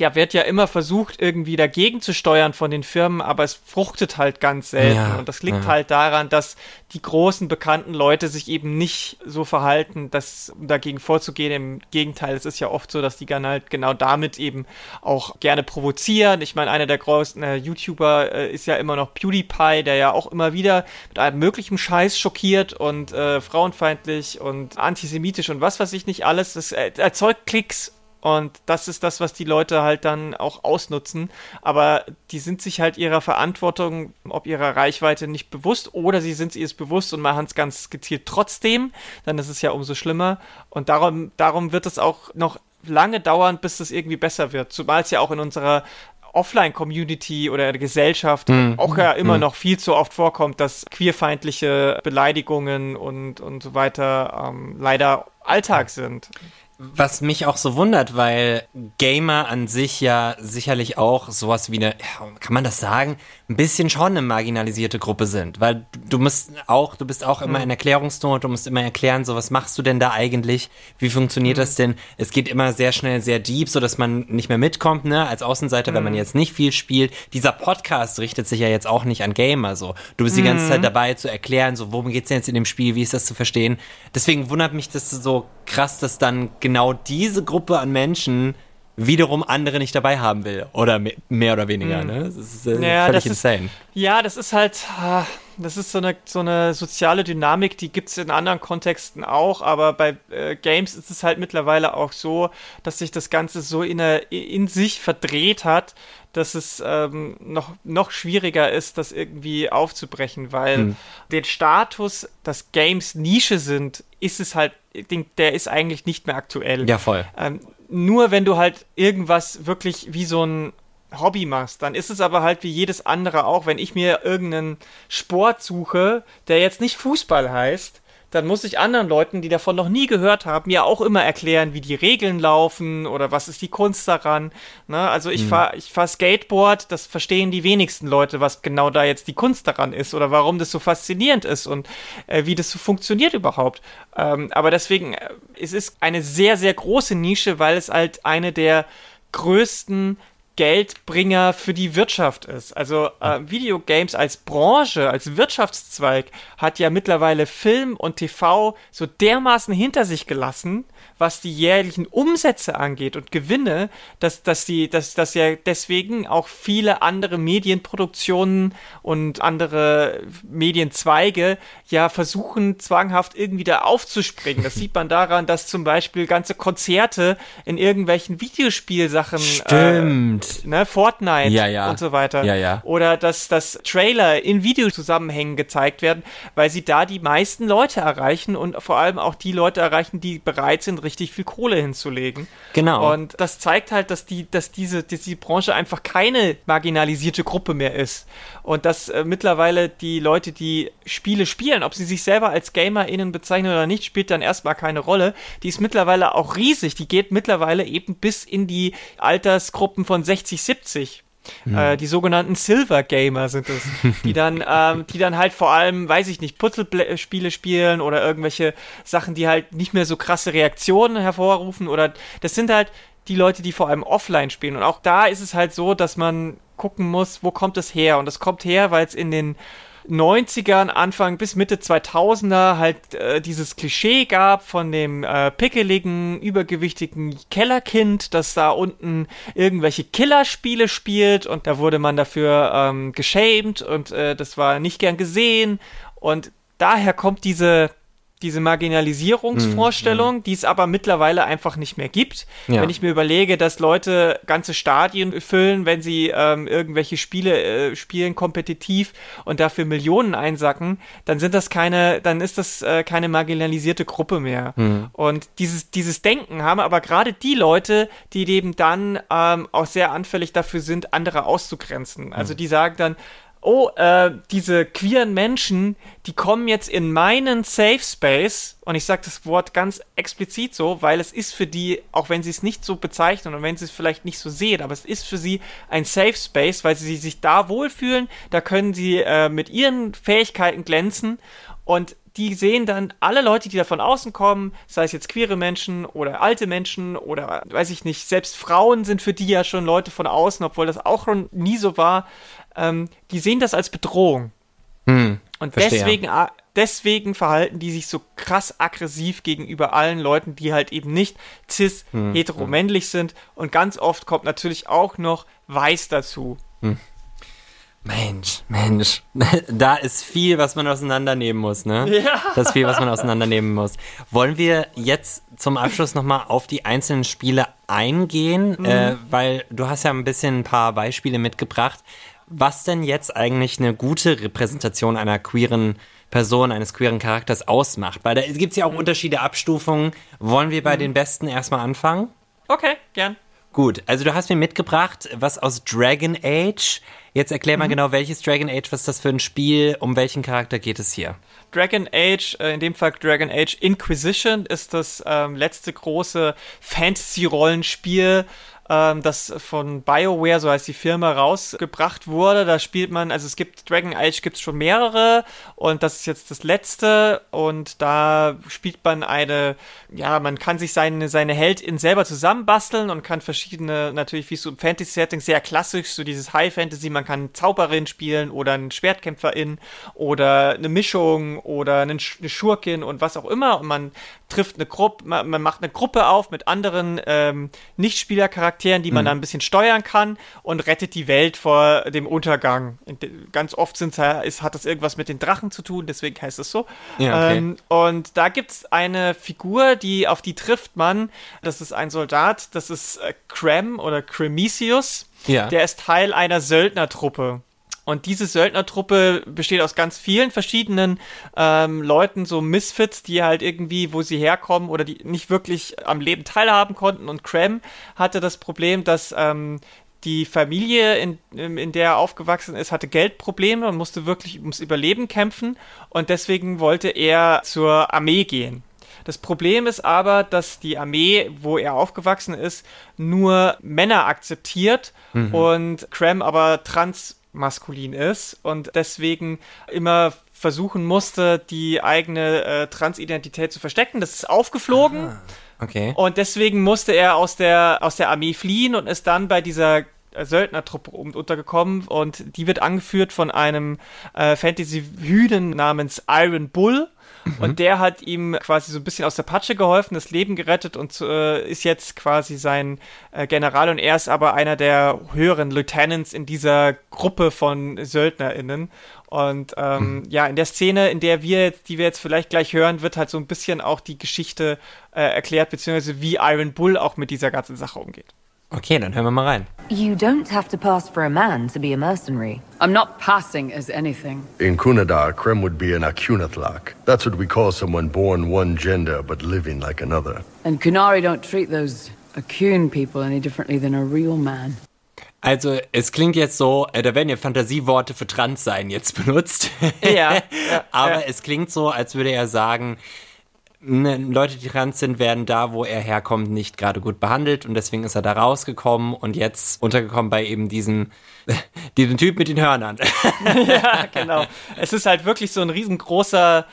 ja, wird ja immer versucht, irgendwie dagegen zu steuern von den Firmen, aber es fruchtet halt ganz selten. Ja, und das liegt ja. halt daran, dass die großen bekannten Leute sich eben nicht so verhalten, dass, um dagegen vorzugehen. Im Gegenteil, es ist ja oft so, dass die dann halt genau damit eben auch gerne provozieren. Ich meine, einer der größten äh, YouTuber äh, ist ja immer noch PewDiePie, der ja auch immer wieder mit allem möglichen Scheiß schockiert und äh, frauenfeindlich und antisemitisch und was weiß ich nicht alles. Das erzeugt Klicks und das ist das, was die Leute halt dann auch ausnutzen. Aber die sind sich halt ihrer Verantwortung, ob ihrer Reichweite nicht bewusst oder sie sind es bewusst und machen es ganz gezielt trotzdem. Dann ist es ja umso schlimmer. Und darum, darum wird es auch noch lange dauern, bis es irgendwie besser wird. Zumal es ja auch in unserer Offline-Community oder der Gesellschaft mhm. auch ja immer mhm. noch viel zu oft vorkommt, dass queerfeindliche Beleidigungen und, und so weiter ähm, leider Alltag sind. Was mich auch so wundert, weil Gamer an sich ja sicherlich auch sowas wie eine, kann man das sagen, ein bisschen schon eine marginalisierte Gruppe sind. Weil du musst auch, du bist auch immer mhm. in Erklärungsnot, du musst immer erklären, so was machst du denn da eigentlich? Wie funktioniert mhm. das denn? Es geht immer sehr schnell, sehr deep, so dass man nicht mehr mitkommt, ne? Als Außenseiter, mhm. wenn man mhm. jetzt nicht viel spielt. Dieser Podcast richtet sich ja jetzt auch nicht an Gamer, so. Du bist die ganze mhm. Zeit dabei zu erklären, so, worum geht's denn jetzt in dem Spiel? Wie ist das zu verstehen? Deswegen wundert mich das so krass, dass dann genau diese Gruppe an Menschen wiederum andere nicht dabei haben will. Oder mehr oder weniger, mhm. ne? Das ist äh, ja, völlig das insane. Ist, ja, das ist halt. Äh, das ist so eine, so eine soziale Dynamik, die gibt es in anderen Kontexten auch, aber bei äh, Games ist es halt mittlerweile auch so, dass sich das Ganze so in, eine, in sich verdreht hat, dass es ähm, noch, noch schwieriger ist, das irgendwie aufzubrechen, weil hm. den Status, dass Games Nische sind, ist es halt, der ist eigentlich nicht mehr aktuell. Ja, voll. Ähm, nur wenn du halt irgendwas wirklich wie so ein Hobby machst, dann ist es aber halt wie jedes andere auch, wenn ich mir irgendeinen Sport suche, der jetzt nicht Fußball heißt, dann muss ich anderen Leuten, die davon noch nie gehört haben, ja auch immer erklären, wie die Regeln laufen oder was ist die Kunst daran. Ne? Also ich mhm. fahre ich fahr Skateboard, das verstehen die wenigsten Leute, was genau da jetzt die Kunst daran ist oder warum das so faszinierend ist und äh, wie das so funktioniert überhaupt. Ähm, aber deswegen, äh, es ist eine sehr, sehr große Nische, weil es halt eine der größten Geldbringer für die Wirtschaft ist. Also äh, Videogames als Branche, als Wirtschaftszweig hat ja mittlerweile Film und TV so dermaßen hinter sich gelassen, was die jährlichen Umsätze angeht und Gewinne, dass, dass, die, dass, dass ja deswegen auch viele andere Medienproduktionen und andere Medienzweige ja versuchen, zwanghaft irgendwie da aufzuspringen. Das sieht man daran, dass zum Beispiel ganze Konzerte in irgendwelchen Videospielsachen Stimmt. Äh, ne, Fortnite ja, ja. und so weiter. Ja. Oder dass, dass Trailer in Videozusammenhängen gezeigt werden, weil sie da die meisten Leute erreichen und vor allem auch die Leute erreichen, die bereit sind, richtig viel Kohle hinzulegen. Genau. Und das zeigt halt, dass die, dass diese, dass die Branche einfach keine marginalisierte Gruppe mehr ist. Und dass äh, mittlerweile die Leute, die Spiele spielen, ob sie sich selber als GamerInnen bezeichnen oder nicht, spielt dann erstmal keine Rolle. Die ist mittlerweile auch riesig. Die geht mittlerweile eben bis in die Altersgruppen von 60, 70. Mhm. Äh, die sogenannten Silver Gamer sind es, die dann, ähm, die dann halt vor allem, weiß ich nicht, Puzzlespiele spielen oder irgendwelche Sachen, die halt nicht mehr so krasse Reaktionen hervorrufen oder das sind halt die Leute, die vor allem offline spielen. Und auch da ist es halt so, dass man gucken muss, wo kommt es her? Und es kommt her, weil es in den 90ern, Anfang bis Mitte 2000er halt äh, dieses Klischee gab von dem äh, pickeligen, übergewichtigen Kellerkind, das da unten irgendwelche Killerspiele spielt und da wurde man dafür ähm, geschämt und äh, das war nicht gern gesehen. Und daher kommt diese diese Marginalisierungsvorstellung, mhm. die es aber mittlerweile einfach nicht mehr gibt. Ja. Wenn ich mir überlege, dass Leute ganze Stadien füllen, wenn sie ähm, irgendwelche Spiele äh, spielen, kompetitiv und dafür Millionen einsacken, dann sind das keine, dann ist das äh, keine marginalisierte Gruppe mehr. Mhm. Und dieses, dieses Denken haben aber gerade die Leute, die eben dann ähm, auch sehr anfällig dafür sind, andere auszugrenzen. Also mhm. die sagen dann, oh, äh, diese queeren Menschen, die kommen jetzt in meinen Safe Space. Und ich sage das Wort ganz explizit so, weil es ist für die, auch wenn sie es nicht so bezeichnen und wenn sie es vielleicht nicht so sehen, aber es ist für sie ein Safe Space, weil sie sich da wohlfühlen, da können sie äh, mit ihren Fähigkeiten glänzen. Und die sehen dann alle Leute, die da von außen kommen, sei es jetzt queere Menschen oder alte Menschen oder weiß ich nicht, selbst Frauen sind für die ja schon Leute von außen, obwohl das auch schon nie so war ähm, die sehen das als Bedrohung. Hm, und deswegen, deswegen verhalten die sich so krass aggressiv gegenüber allen Leuten, die halt eben nicht cis, hm, heteromännlich hm. sind. Und ganz oft kommt natürlich auch noch weiß dazu. Hm. Mensch, Mensch, da ist viel, was man auseinandernehmen muss, ne? Ja. Das ist viel, was man auseinandernehmen muss. Wollen wir jetzt zum Abschluss nochmal auf die einzelnen Spiele eingehen? Mhm. Äh, weil du hast ja ein bisschen ein paar Beispiele mitgebracht was denn jetzt eigentlich eine gute Repräsentation einer queeren Person, eines queeren Charakters ausmacht. Weil da gibt es ja auch mhm. Unterschiede, Abstufungen. Wollen wir bei mhm. den Besten erstmal anfangen? Okay, gern. Gut, also du hast mir mitgebracht, was aus Dragon Age. Jetzt erklär mal mhm. genau, welches Dragon Age, was ist das für ein Spiel, um welchen Charakter geht es hier? Dragon Age, äh, in dem Fall Dragon Age Inquisition, ist das ähm, letzte große Fantasy-Rollenspiel, ähm, das von BioWare, so heißt die Firma, rausgebracht wurde. Da spielt man, also es gibt Dragon Age gibt es schon mehrere und das ist jetzt das letzte und da spielt man eine, ja, man kann sich seine, seine Heldin selber zusammenbasteln und kann verschiedene, natürlich wie so im Fantasy-Setting, sehr klassisch, so dieses High-Fantasy, man kann Zauberin spielen oder einen Schwertkämpferin oder eine Mischung oder eine Schurkin und was auch immer und man trifft eine Gruppe, man, man, macht eine Gruppe auf mit anderen ähm, Nichtspielercharakteren, die man mhm. dann ein bisschen steuern kann und rettet die Welt vor dem Untergang. Ganz oft sind, ist, hat das irgendwas mit den Drachen zu tun, deswegen heißt es so. Ja, okay. ähm, und da gibt es eine Figur, die auf die trifft man. Das ist ein Soldat, das ist äh, Crem oder Cremisius. Ja. Der ist Teil einer Söldnertruppe. Und diese Söldnertruppe besteht aus ganz vielen verschiedenen ähm, Leuten, so Misfits, die halt irgendwie, wo sie herkommen oder die nicht wirklich am Leben teilhaben konnten. Und Cram hatte das Problem, dass ähm, die Familie, in, in der er aufgewachsen ist, hatte Geldprobleme und musste wirklich ums Überleben kämpfen. Und deswegen wollte er zur Armee gehen. Das Problem ist aber, dass die Armee, wo er aufgewachsen ist, nur Männer akzeptiert mhm. und Cram aber trans maskulin ist und deswegen immer versuchen musste, die eigene äh, Transidentität zu verstecken. Das ist aufgeflogen. Aha. Okay. Und deswegen musste er aus der, aus der Armee fliehen und ist dann bei dieser Söldnertruppe untergekommen und die wird angeführt von einem äh, Fantasy-Hüden namens Iron Bull. Mhm. Und der hat ihm quasi so ein bisschen aus der Patsche geholfen, das Leben gerettet und äh, ist jetzt quasi sein äh, General und er ist aber einer der höheren Lieutenants in dieser Gruppe von SöldnerInnen. Und ähm, mhm. ja, in der Szene, in der wir, die wir jetzt vielleicht gleich hören, wird halt so ein bisschen auch die Geschichte äh, erklärt, beziehungsweise wie Iron Bull auch mit dieser ganzen Sache umgeht. Okay, dann hören wir mal rein. You don't have to pass for a man to be a mercenary. I'm not passing as anything. In Kunadar, Krem would be an Akunathak. That's what we call someone born one gender but living like another. And Kunari don't treat those Akun people any differently than a real man. Also, es klingt jetzt so, äh, da werden ja Fantasieworte für Trans sein jetzt benutzt. Ja. ja Aber ja. es klingt so, als würde er sagen, ne, Leute, die trans sind, werden da, wo er herkommt, nicht gerade gut behandelt und deswegen ist er da rausgekommen und jetzt untergekommen bei eben diesem, diesem Typ mit den Hörnern. ja, genau. Es ist halt wirklich so ein riesengroßer,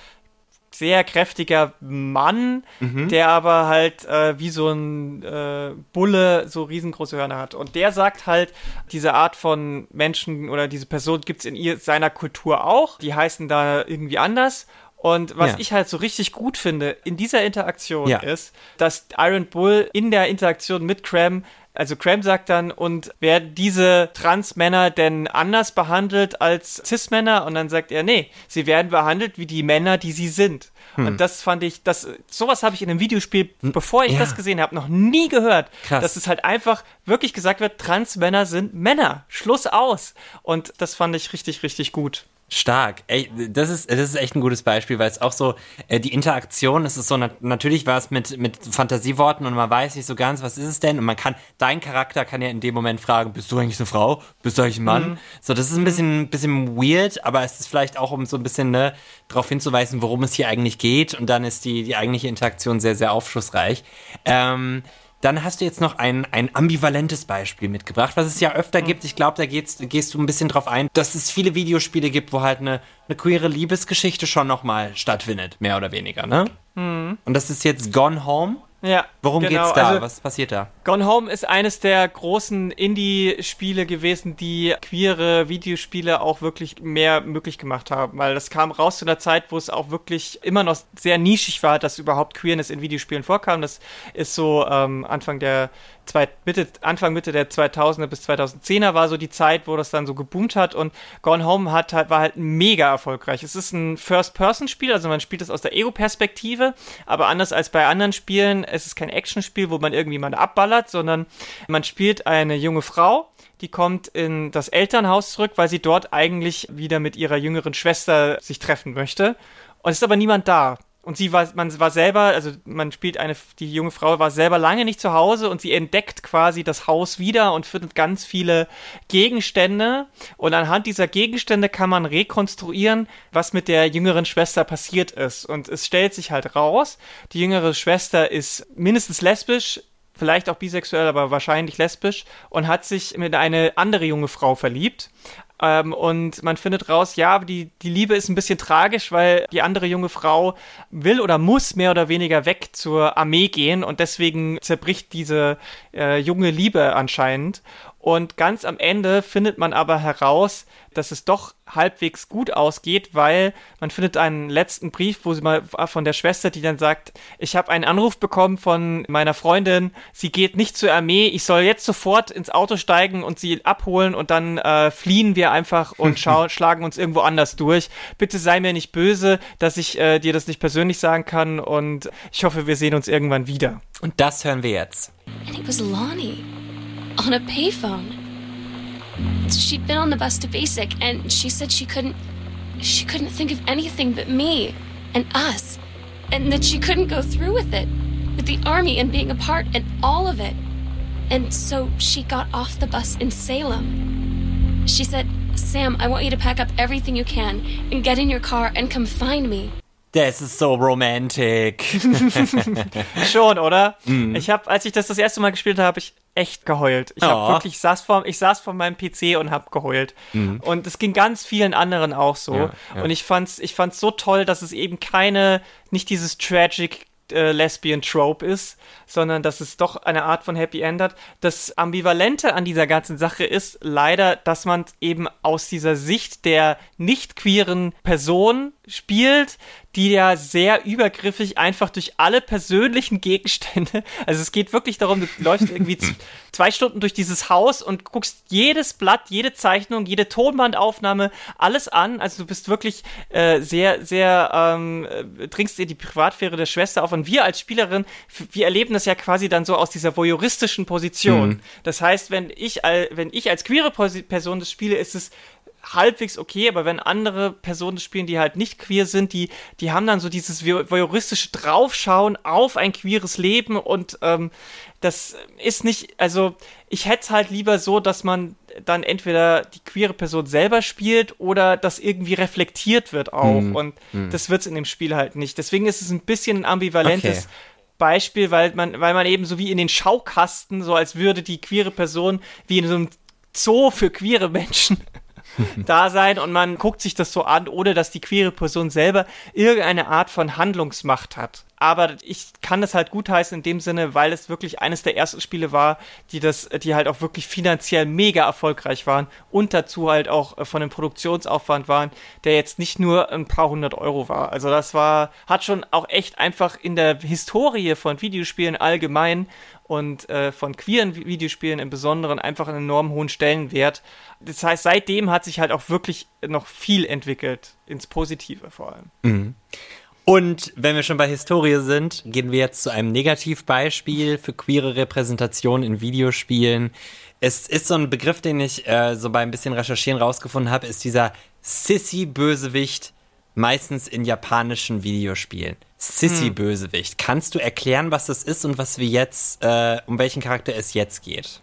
sehr kräftiger Mann, mhm. der aber halt äh, wie so ein äh, Bulle so riesengroße Hörner hat. Und der sagt halt, diese Art von Menschen oder diese Person gibt es in ihr, seiner Kultur auch. Die heißen da irgendwie anders. Und was ja. ich halt so richtig gut finde in dieser Interaktion ja. ist, dass Iron Bull in der Interaktion mit Cram also Cram sagt dann, und werden diese Trans-Männer denn anders behandelt als Cis-Männer? Und dann sagt er, nee, sie werden behandelt wie die Männer, die sie sind. Hm. Und das fand ich, das, sowas habe ich in einem Videospiel, bevor ich ja. das gesehen habe, noch nie gehört. Krass. Dass es halt einfach wirklich gesagt wird, Trans-Männer sind Männer. Schluss aus. Und das fand ich richtig, richtig gut. Stark. Ey, das ist, das ist echt ein gutes Beispiel, weil es auch so, äh, die Interaktion, es ist so, na natürlich war es mit, mit Fantasieworten und man weiß nicht so ganz, was ist es denn? Und man kann, dein Charakter kann ja in dem Moment fragen, bist du eigentlich eine Frau? Bist du eigentlich ein Mann? Mhm. So, das ist ein bisschen, bisschen weird, aber es ist vielleicht auch, um so ein bisschen, ne, darauf hinzuweisen, worum es hier eigentlich geht. Und dann ist die, die eigentliche Interaktion sehr, sehr aufschlussreich. Ähm, dann hast du jetzt noch ein, ein ambivalentes Beispiel mitgebracht, was es ja öfter mhm. gibt. Ich glaube, da gehst, gehst du ein bisschen drauf ein, dass es viele Videospiele gibt, wo halt eine, eine queere Liebesgeschichte schon nochmal stattfindet, mehr oder weniger, ne? Mhm. Und das ist jetzt Gone Home. Ja. Worum genau. geht's da? Also, Was passiert da? Gone Home ist eines der großen Indie-Spiele gewesen, die queere Videospiele auch wirklich mehr möglich gemacht haben, weil das kam raus zu einer Zeit, wo es auch wirklich immer noch sehr nischig war, dass überhaupt Queerness in Videospielen vorkam. Das ist so ähm, Anfang der zwei, Mitte, Anfang Mitte der 2000er bis 2010er war so die Zeit, wo das dann so geboomt hat und Gone Home hat halt, war halt mega erfolgreich. Es ist ein First-Person-Spiel, also man spielt es aus der Ego-Perspektive, aber anders als bei anderen Spielen, es ist kein Action-Spiel, wo man irgendwie mal abballert, sondern man spielt eine junge Frau, die kommt in das Elternhaus zurück, weil sie dort eigentlich wieder mit ihrer jüngeren Schwester sich treffen möchte. Und es ist aber niemand da. Und sie war, man war selber, also man spielt eine, die junge Frau war selber lange nicht zu Hause und sie entdeckt quasi das Haus wieder und findet ganz viele Gegenstände. Und anhand dieser Gegenstände kann man rekonstruieren, was mit der jüngeren Schwester passiert ist. Und es stellt sich halt raus, die jüngere Schwester ist mindestens lesbisch, vielleicht auch bisexuell, aber wahrscheinlich lesbisch und hat sich in eine andere junge Frau verliebt. Ähm, und man findet raus, ja, die, die Liebe ist ein bisschen tragisch, weil die andere junge Frau will oder muss mehr oder weniger weg zur Armee gehen und deswegen zerbricht diese äh, junge Liebe anscheinend. Und ganz am Ende findet man aber heraus, dass es doch halbwegs gut ausgeht, weil man findet einen letzten Brief, wo sie mal von der Schwester, die dann sagt, ich habe einen Anruf bekommen von meiner Freundin, sie geht nicht zur Armee, ich soll jetzt sofort ins Auto steigen und sie abholen und dann äh, fliehen wir einfach und schlagen uns irgendwo anders durch. Bitte sei mir nicht böse, dass ich äh, dir das nicht persönlich sagen kann und ich hoffe, wir sehen uns irgendwann wieder. Und das hören wir jetzt. And it was Lonnie on a payphone. She'd been on the bus to basic and she said she couldn't she couldn't think of anything but me and us and that she couldn't go through with it with the army and being a part and all of it. And so she got off the bus in Salem. She said, "Sam, I want you to pack up everything you can and get in your car and come find me." Das ist so romantic. Schon, oder? Mm. Ich habe, als ich das das erste Mal gespielt habe, habe ich echt geheult. Ich habe Oh. wirklich saß vor, ich saß vor meinem PC und habe geheult. Und es ging ganz vielen anderen auch so. Mhm. Ja, ja. Und ich fand's, ich fand's so toll, dass es eben keine, nicht dieses tragic äh, Lesbian Trope ist, sondern dass es doch eine Art von Happy End hat. Das Ambivalente an dieser ganzen Sache ist leider, dass man eben aus dieser Sicht der nicht queeren Person spielt, die ja sehr übergriffig einfach durch alle persönlichen Gegenstände, also es geht wirklich darum, du läufst irgendwie zwei Stunden durch dieses Haus und guckst jedes Blatt, jede Zeichnung, jede Tonbandaufnahme, alles an, also du bist wirklich äh, sehr, sehr, ähm, äh, dringst dir die Privatsphäre der Schwester auf. Und wir als Spielerin, wir erleben das ja quasi dann so aus dieser voyeuristischen Position. Das heißt, wenn ich, wenn ich als queere Person das spiele, ist es halbwegs okay, aber wenn andere Personen spielen, die halt nicht queer sind, die, die haben dann so dieses voy- voyeuristische Draufschauen auf ein queeres Leben und ähm, das ist nicht, also ich hätte es halt lieber so, dass man dann entweder die queere Person selber spielt oder das irgendwie reflektiert wird auch und das wird es in dem Spiel halt nicht. Deswegen ist es ein bisschen ein ambivalentes Okay. Beispiel, weil man, weil man eben so wie in den Schaukasten, so als würde die queere Person wie in so einem Zoo für queere Menschen da sein und man guckt sich das so an, ohne dass die queere Person selber irgendeine Art von Handlungsmacht hat. Aber ich kann das halt gutheißen in dem Sinne, weil es wirklich eines der ersten Spiele war, die das, die halt auch wirklich finanziell mega erfolgreich waren und dazu halt auch äh, von dem Produktionsaufwand waren, der jetzt nicht nur ein paar hundert Euro war. Also das war, hat schon auch echt einfach in der Historie von Videospielen allgemein und äh, von queeren Vi- Videospielen im Besonderen einfach einen enorm hohen Stellenwert. Das heißt, seitdem hat sich halt auch wirklich noch viel entwickelt, ins Positive vor allem. Und wenn wir schon bei Historie sind, gehen wir jetzt zu einem Negativbeispiel für queere Repräsentation in Videospielen. Es ist so ein Begriff, den ich äh, so bei ein bisschen Recherchieren rausgefunden habe, ist dieser Sissy-Bösewicht, meistens in japanischen Videospielen. Sissy-Bösewicht. Kannst du erklären, was das ist und was wir jetzt, äh, um welchen Charakter es jetzt geht?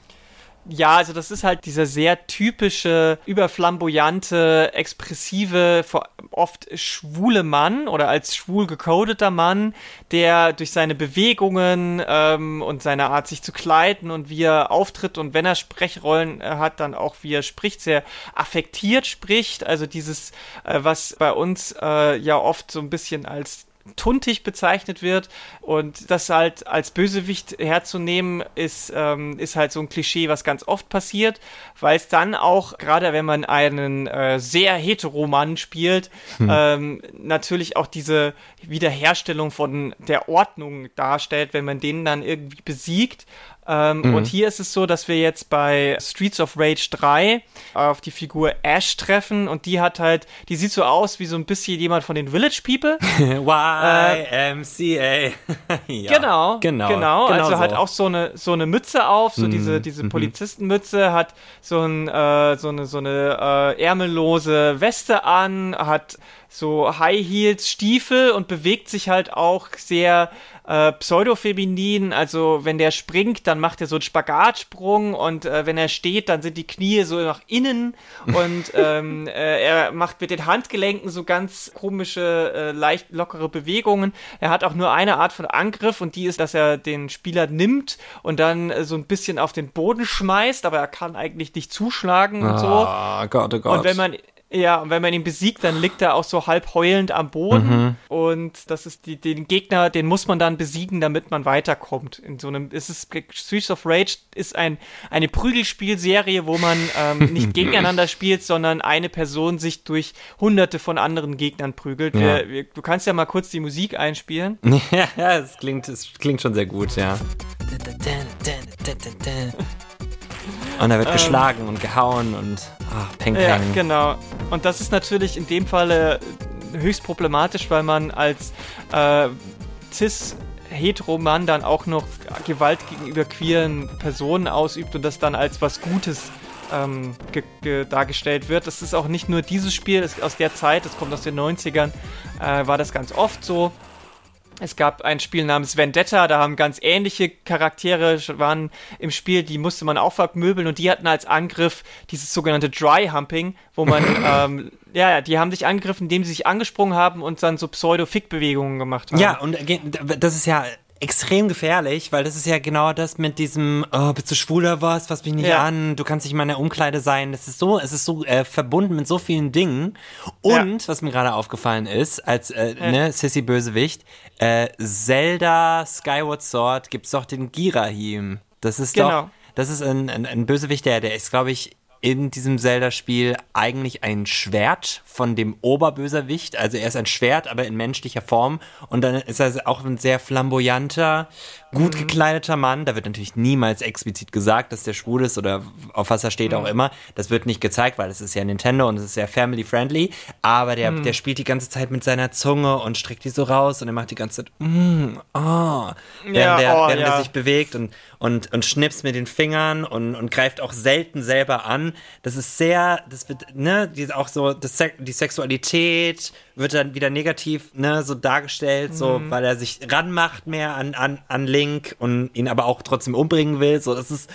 Ja, also das ist halt dieser sehr typische, überflamboyante, expressive, oft schwule Mann oder als schwul gecodeter Mann, der durch seine Bewegungen ähm, und seine Art, sich zu kleiden und wie er auftritt und wenn er Sprechrollen äh, hat, dann auch wie er spricht, sehr affektiert spricht. Also dieses, äh, was bei uns äh, ja oft so ein bisschen als tuntig bezeichnet wird. Und das halt als Bösewicht herzunehmen ist ähm, ist halt so ein Klischee, was ganz oft passiert, weil es dann auch gerade wenn man einen äh, sehr hetero Mann spielt, ähm, natürlich auch diese Wiederherstellung von der Ordnung darstellt, wenn man den dann irgendwie besiegt. Ähm, Und hier ist es so, dass wir jetzt bei Streets of Rage 3 auf die Figur Ash treffen und die hat halt, die sieht so aus wie so ein bisschen jemand von den Village People. YMCA. ja, Genau, genau, genau. also so. hat auch so eine so eine Mütze auf, so diese Mhm. diese Polizistenmütze, hat so ein äh, so eine so eine äh, ärmellose Weste an, hat so High Heels Stiefel und bewegt sich halt auch sehr äh, pseudofeminin. Also wenn der springt, dann macht er so einen Spagatsprung und äh, wenn er steht, dann sind die Knie so nach innen und ähm, äh, er macht mit den Handgelenken so ganz komische, äh, leicht lockere Bewegungen. Er hat auch nur eine Art von Angriff und die ist, dass er den Spieler nimmt und dann äh, so ein bisschen auf den Boden schmeißt, aber er kann eigentlich nicht zuschlagen und so. Oh Gott, oh Gott. Und wenn man Ja, und wenn man ihn besiegt, dann liegt er auch so halb heulend am Boden. Mhm. Und das ist die, den Gegner, den muss man dann besiegen, damit man weiterkommt. In so einem, ist es Streets of Rage ist ein, eine Prügelspielserie, wo man ähm, nicht gegeneinander spielt, sondern eine Person sich durch hunderte von anderen Gegnern prügelt. Ja. Wir, wir, du kannst ja mal kurz die Musik einspielen. ja, es klingt, es klingt schon sehr gut, ja. Und da wird geschlagen und gehauen und ach, Peng Ja, Peng. genau. Und das ist natürlich in dem Falle höchst problematisch, weil man als äh, cis Heteromann dann auch noch Gewalt gegenüber queeren Personen ausübt und das dann als was Gutes ähm, ge ge dargestellt wird. Das ist auch nicht nur dieses Spiel, aus der Zeit, das kommt aus den 90ern, äh, war das ganz oft so. Es gab ein Spiel namens Vendetta, da haben ganz ähnliche Charaktere waren im Spiel, die musste man auch vermöbeln und die hatten als Angriff dieses sogenannte Dry Humping, wo man, ähm, ja, ja, die haben sich angegriffen, indem sie sich angesprungen haben und dann so Pseudo-Fick-Bewegungen gemacht haben. Ja, und ge- das ist ja extrem gefährlich, weil das ist ja genau das mit diesem, oh, bist du schwul oder was, fass mich nicht Ja. an, du kannst nicht in meiner Umkleide sein. Das ist so, es ist so äh, verbunden mit so vielen Dingen. Und, was mir gerade aufgefallen ist, als äh, ne, Sissy Bösewicht, äh, Zelda Skyward Sword gibt's doch den Girahim. Das ist doch, Genau. das ist ein, ein, ein Bösewicht, der, der ist, glaube ich, in diesem Zelda-Spiel eigentlich ein Schwert von dem Oberböserwicht. Also er ist ein Schwert, aber in menschlicher Form. Und dann ist er auch ein sehr flamboyanter, gut gekleideter Mann. Da wird natürlich niemals explizit gesagt, dass der schwul ist oder auf was er steht auch immer. Das wird nicht gezeigt, weil es ist ja Nintendo und es ist sehr family-friendly. Aber der, der spielt die ganze Zeit mit seiner Zunge und streckt die so raus und er macht die ganze Zeit, mm, oh, während, Ja, der, oh, während er ja. sich bewegt und, und, und schnippst mit den Fingern und, und greift auch selten selber an. Das ist sehr, das wird, ne, die auch so, das, die Sexualität wird dann wieder negativ, ne, so dargestellt, so, Mhm. weil er sich ranmacht mehr an, an, an Link und ihn aber auch trotzdem umbringen will. So, das ist,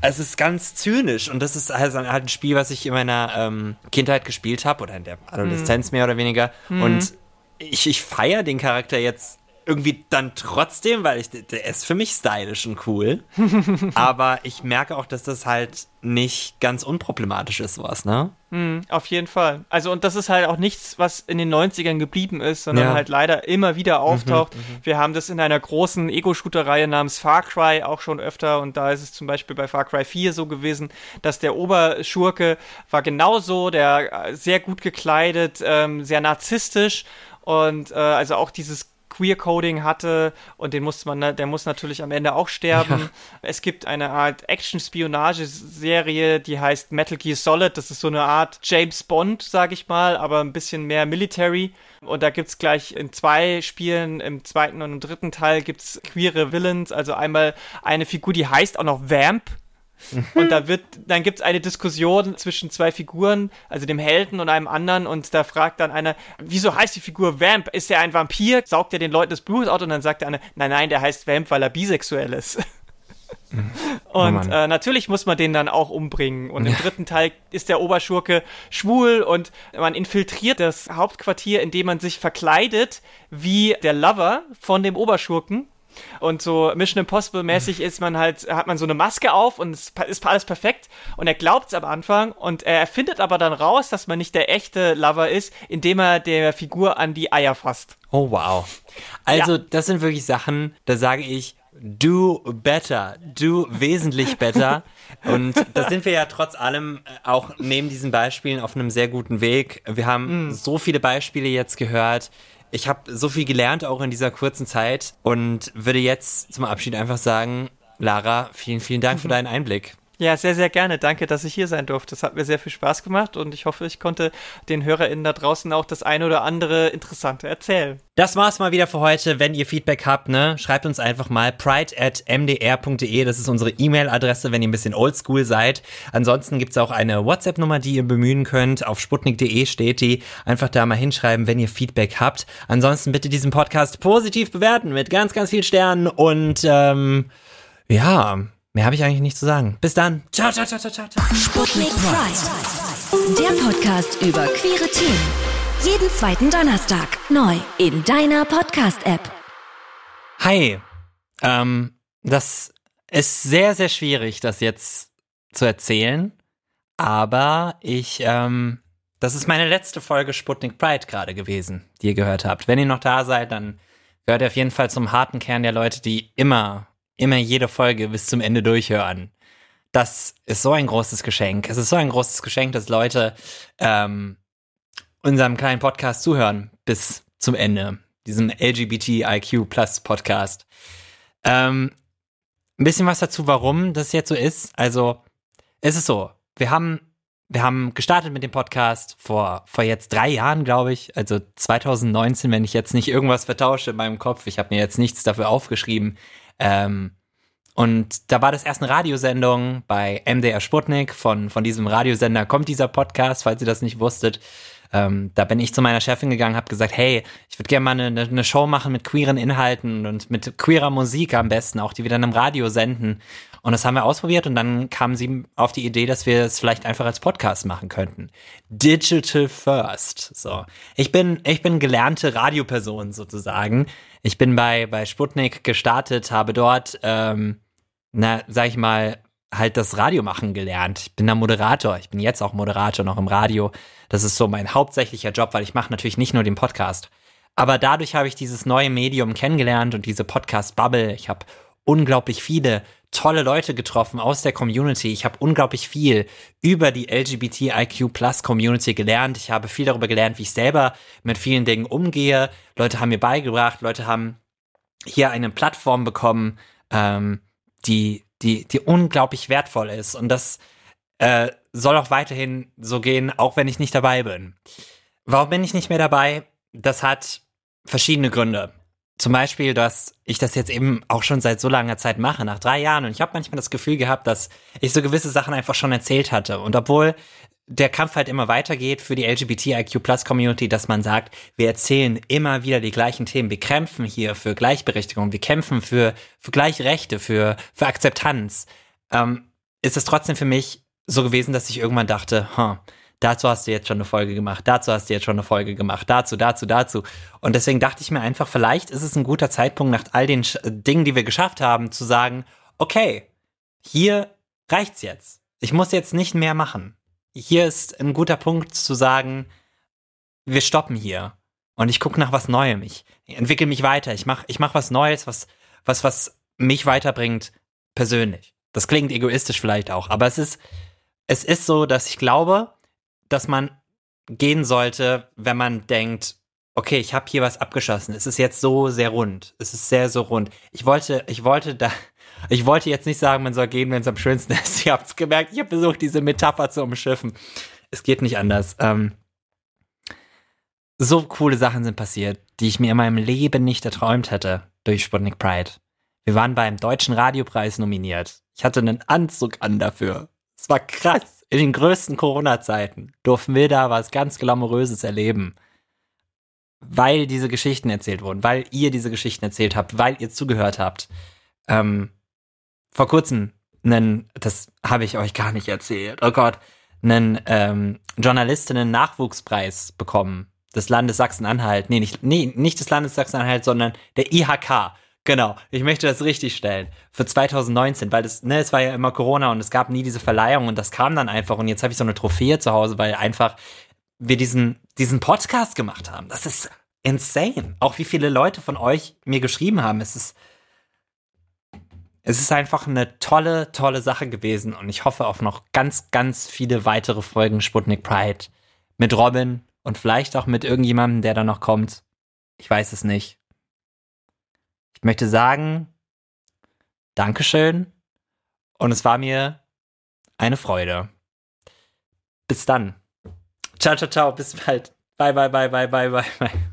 es ist ganz zynisch und das ist also halt ein Spiel, was ich in meiner ähm, Kindheit gespielt habe oder in der Adoleszenz mehr oder weniger. Und ich, ich feiere den Charakter jetzt irgendwie dann trotzdem, weil ich, der ist für mich stylisch und cool. Aber ich merke auch, dass das halt nicht ganz unproblematisch ist, sowas, ne? Auf jeden Fall. Also, und das ist halt auch nichts, was in den 90ern geblieben ist, sondern Ja. halt leider immer wieder auftaucht. Wir haben das in einer großen Ego-Shooter-Reihe namens Far Cry auch schon öfter und da ist es zum Beispiel bei Far Cry 4 so gewesen, dass der Oberschurke war genauso, der äh, sehr gut gekleidet, ähm, sehr narzisstisch und äh, also auch dieses Queer-Coding hatte und den musste man, der muss natürlich am Ende auch sterben. Es gibt eine Art Action-Spionage-Serie, die heißt Metal Gear Solid. Das ist so eine Art James Bond, sag ich mal, aber ein bisschen mehr Military. Und da gibt's gleich in zwei Spielen, im zweiten und im dritten Teil gibt's queere Villains. Also einmal eine Figur, die heißt auch noch Vamp. Und da wird, dann gibt es eine Diskussion zwischen zwei Figuren, also dem Helden und einem anderen, und da fragt dann einer, wieso heißt die Figur Vamp? Ist er ein Vampir? Saugt er den Leuten das Blut aus? Und dann sagt der eine, nein, nein, der heißt Vamp, weil er bisexuell ist. Und Mann. äh, natürlich muss man den dann auch umbringen. Und im dritten Teil ist der Oberschurke schwul und man infiltriert das Hauptquartier, indem man sich verkleidet wie der Lover von dem Oberschurken. Und so Mission Impossible mäßig ist man halt, hat man so eine Maske auf und es ist alles perfekt. Und er glaubt's am Anfang und er findet aber dann raus, dass man nicht der echte Lover ist, indem er der Figur an die Eier fasst. Oh, wow. Also, Ja. das sind wirklich Sachen, da sage ich, do better, do wesentlich better. Und da sind wir ja trotz allem äh, auch neben diesen Beispielen auf einem sehr guten Weg. Wir haben so viele Beispiele jetzt gehört. Ich habe so viel gelernt, auch in dieser kurzen Zeit. Und würde jetzt zum Abschied einfach sagen, Lara, vielen, vielen Dank für deinen Einblick. Ja, sehr, sehr gerne. Danke, dass ich hier sein durfte. Das hat mir sehr viel Spaß gemacht und ich hoffe, ich konnte den HörerInnen da draußen auch das eine oder andere Interessante erzählen. Das war's mal wieder für heute. Wenn ihr Feedback habt, ne, schreibt uns einfach mal pride at mdr.de. Das ist unsere E-Mail-Adresse, wenn ihr ein bisschen oldschool seid. Ansonsten gibt's auch eine WhatsApp-Nummer, die ihr bemühen könnt. Auf sputnik.de steht die. Einfach da mal hinschreiben, wenn ihr Feedback habt. Ansonsten bitte diesen Podcast positiv bewerten mit ganz, ganz vielen Sternen und ähm, ja, mehr habe ich eigentlich nicht zu sagen. Bis dann. Ciao, ciao, ciao, ciao, ciao. Sputnik Pride. Der Podcast über queere Themen. Jeden zweiten Donnerstag neu in deiner Podcast-App. Hi. Ähm, das ist sehr, sehr schwierig, das jetzt zu erzählen. Aber ich, ähm, das ist meine letzte Folge Sputnik Pride gerade gewesen, die ihr gehört habt. Wenn ihr noch da seid, dann gehört ihr auf jeden Fall zum harten Kern der Leute, die immer, immer jede Folge bis zum Ende durchhören. Das ist so ein großes Geschenk. Es ist so ein großes Geschenk, dass Leute ähm, unserem kleinen Podcast zuhören bis zum Ende. Diesem LGBTIQ Plus Podcast. Ähm, ein bisschen was dazu, warum das jetzt so ist. Also, es ist so, wir haben, wir haben gestartet mit dem Podcast vor, vor jetzt drei Jahren, glaube ich. Also 2019, wenn ich jetzt nicht irgendwas vertausche in meinem Kopf. Ich habe mir jetzt nichts dafür aufgeschrieben. Ähm, und da war das erst eine Radiosendung bei MDR Sputnik. Von, von diesem Radiosender kommt dieser Podcast, falls ihr das nicht wusstet. Ähm, da bin ich zu meiner Chefin gegangen, habe gesagt, hey, ich würde gerne mal eine, eine Show machen mit queeren Inhalten und mit queerer Musik am besten, auch die wir dann im Radio senden. Und das haben wir ausprobiert und dann kam sie auf die Idee, dass wir es vielleicht einfach als Podcast machen könnten. Digital First. So. Ich bin, ich bin gelernte Radioperson sozusagen. Ich bin bei, bei Sputnik gestartet, habe dort, ähm, na, sag ich mal, halt das Radio machen gelernt. Ich bin da Moderator. Ich bin jetzt auch Moderator noch im Radio. Das ist so mein hauptsächlicher Job, weil ich mache natürlich nicht nur den Podcast. Aber dadurch habe ich dieses neue Medium kennengelernt und diese Podcast-Bubble. Ich habe unglaublich viele tolle Leute getroffen aus der Community. Ich habe unglaublich viel über die LGBTIQ Plus Community gelernt. Ich habe viel darüber gelernt, wie ich selber mit vielen Dingen umgehe. Leute haben mir beigebracht, Leute haben hier eine Plattform bekommen, ähm, die die, die unglaublich wertvoll ist. Und das äh, soll auch weiterhin so gehen, auch wenn ich nicht dabei bin. Warum bin ich nicht mehr dabei? Das hat verschiedene Gründe. Zum Beispiel, dass ich das jetzt eben auch schon seit so langer Zeit mache, nach drei Jahren. Und ich habe manchmal das Gefühl gehabt, dass ich so gewisse Sachen einfach schon erzählt hatte. Und obwohl der Kampf halt immer weitergeht für die LGBTIQ Plus Community, dass man sagt, wir erzählen immer wieder die gleichen Themen. Wir kämpfen hier für Gleichberechtigung, wir kämpfen für, für gleiche Rechte, für, für Akzeptanz. Ähm, ist es trotzdem für mich so gewesen, dass ich irgendwann dachte, huh, dazu hast du jetzt schon eine Folge gemacht, dazu hast du jetzt schon eine Folge gemacht, dazu, dazu, dazu. Und deswegen dachte ich mir einfach, vielleicht ist es ein guter Zeitpunkt, nach all den Dingen, die wir geschafft haben, zu sagen, okay, hier reicht's jetzt. Ich muss jetzt nicht mehr machen hier ist ein guter Punkt zu sagen, wir stoppen hier und ich gucke nach was Neuem. Ich entwickle mich weiter. Ich mache ich mach was Neues, was, was, was mich weiterbringt persönlich. Das klingt egoistisch vielleicht auch, aber es ist, es ist so, dass ich glaube, dass man gehen sollte, wenn man denkt, okay, ich habe hier was abgeschossen. Es ist jetzt so sehr rund. Es ist sehr, so rund. Ich wollte, ich wollte da, ich wollte jetzt nicht sagen, man soll gehen, wenn es am schönsten ist. Ihr habt es gemerkt, ich habe versucht, diese Metapher zu umschiffen. Es geht nicht anders. Ähm, so coole Sachen sind passiert, die ich mir in meinem Leben nicht erträumt hätte durch Sputnik Pride. Wir waren beim Deutschen Radiopreis nominiert. Ich hatte einen Anzug an dafür. Es war krass. In den größten Corona-Zeiten durften wir da was ganz Glamouröses erleben. Weil diese Geschichten erzählt wurden, weil ihr diese Geschichten erzählt habt, weil ihr zugehört habt. Ähm, vor kurzem einen, das habe ich euch gar nicht erzählt, oh Gott, einen ähm, Journalistinnen-Nachwuchspreis bekommen des Landes Sachsen-Anhalt. Nee, nicht, nee, nicht des Landes Sachsen-Anhalt, sondern der IHK. Genau, ich möchte das richtig stellen. Für 2019, weil das, ne, es war ja immer Corona und es gab nie diese Verleihung und das kam dann einfach und jetzt habe ich so eine Trophäe zu Hause, weil einfach wir diesen, diesen Podcast gemacht haben. Das ist insane. Auch wie viele Leute von euch mir geschrieben haben. Es ist, es ist einfach eine tolle, tolle Sache gewesen und ich hoffe auf noch ganz, ganz viele weitere Folgen Sputnik Pride mit Robin und vielleicht auch mit irgendjemandem, der da noch kommt. Ich weiß es nicht. Ich möchte sagen, Dankeschön und es war mir eine Freude. Bis dann. Ciao, ciao, ciao, bis bald. Bye, bye, bye, bye, bye, bye, bye.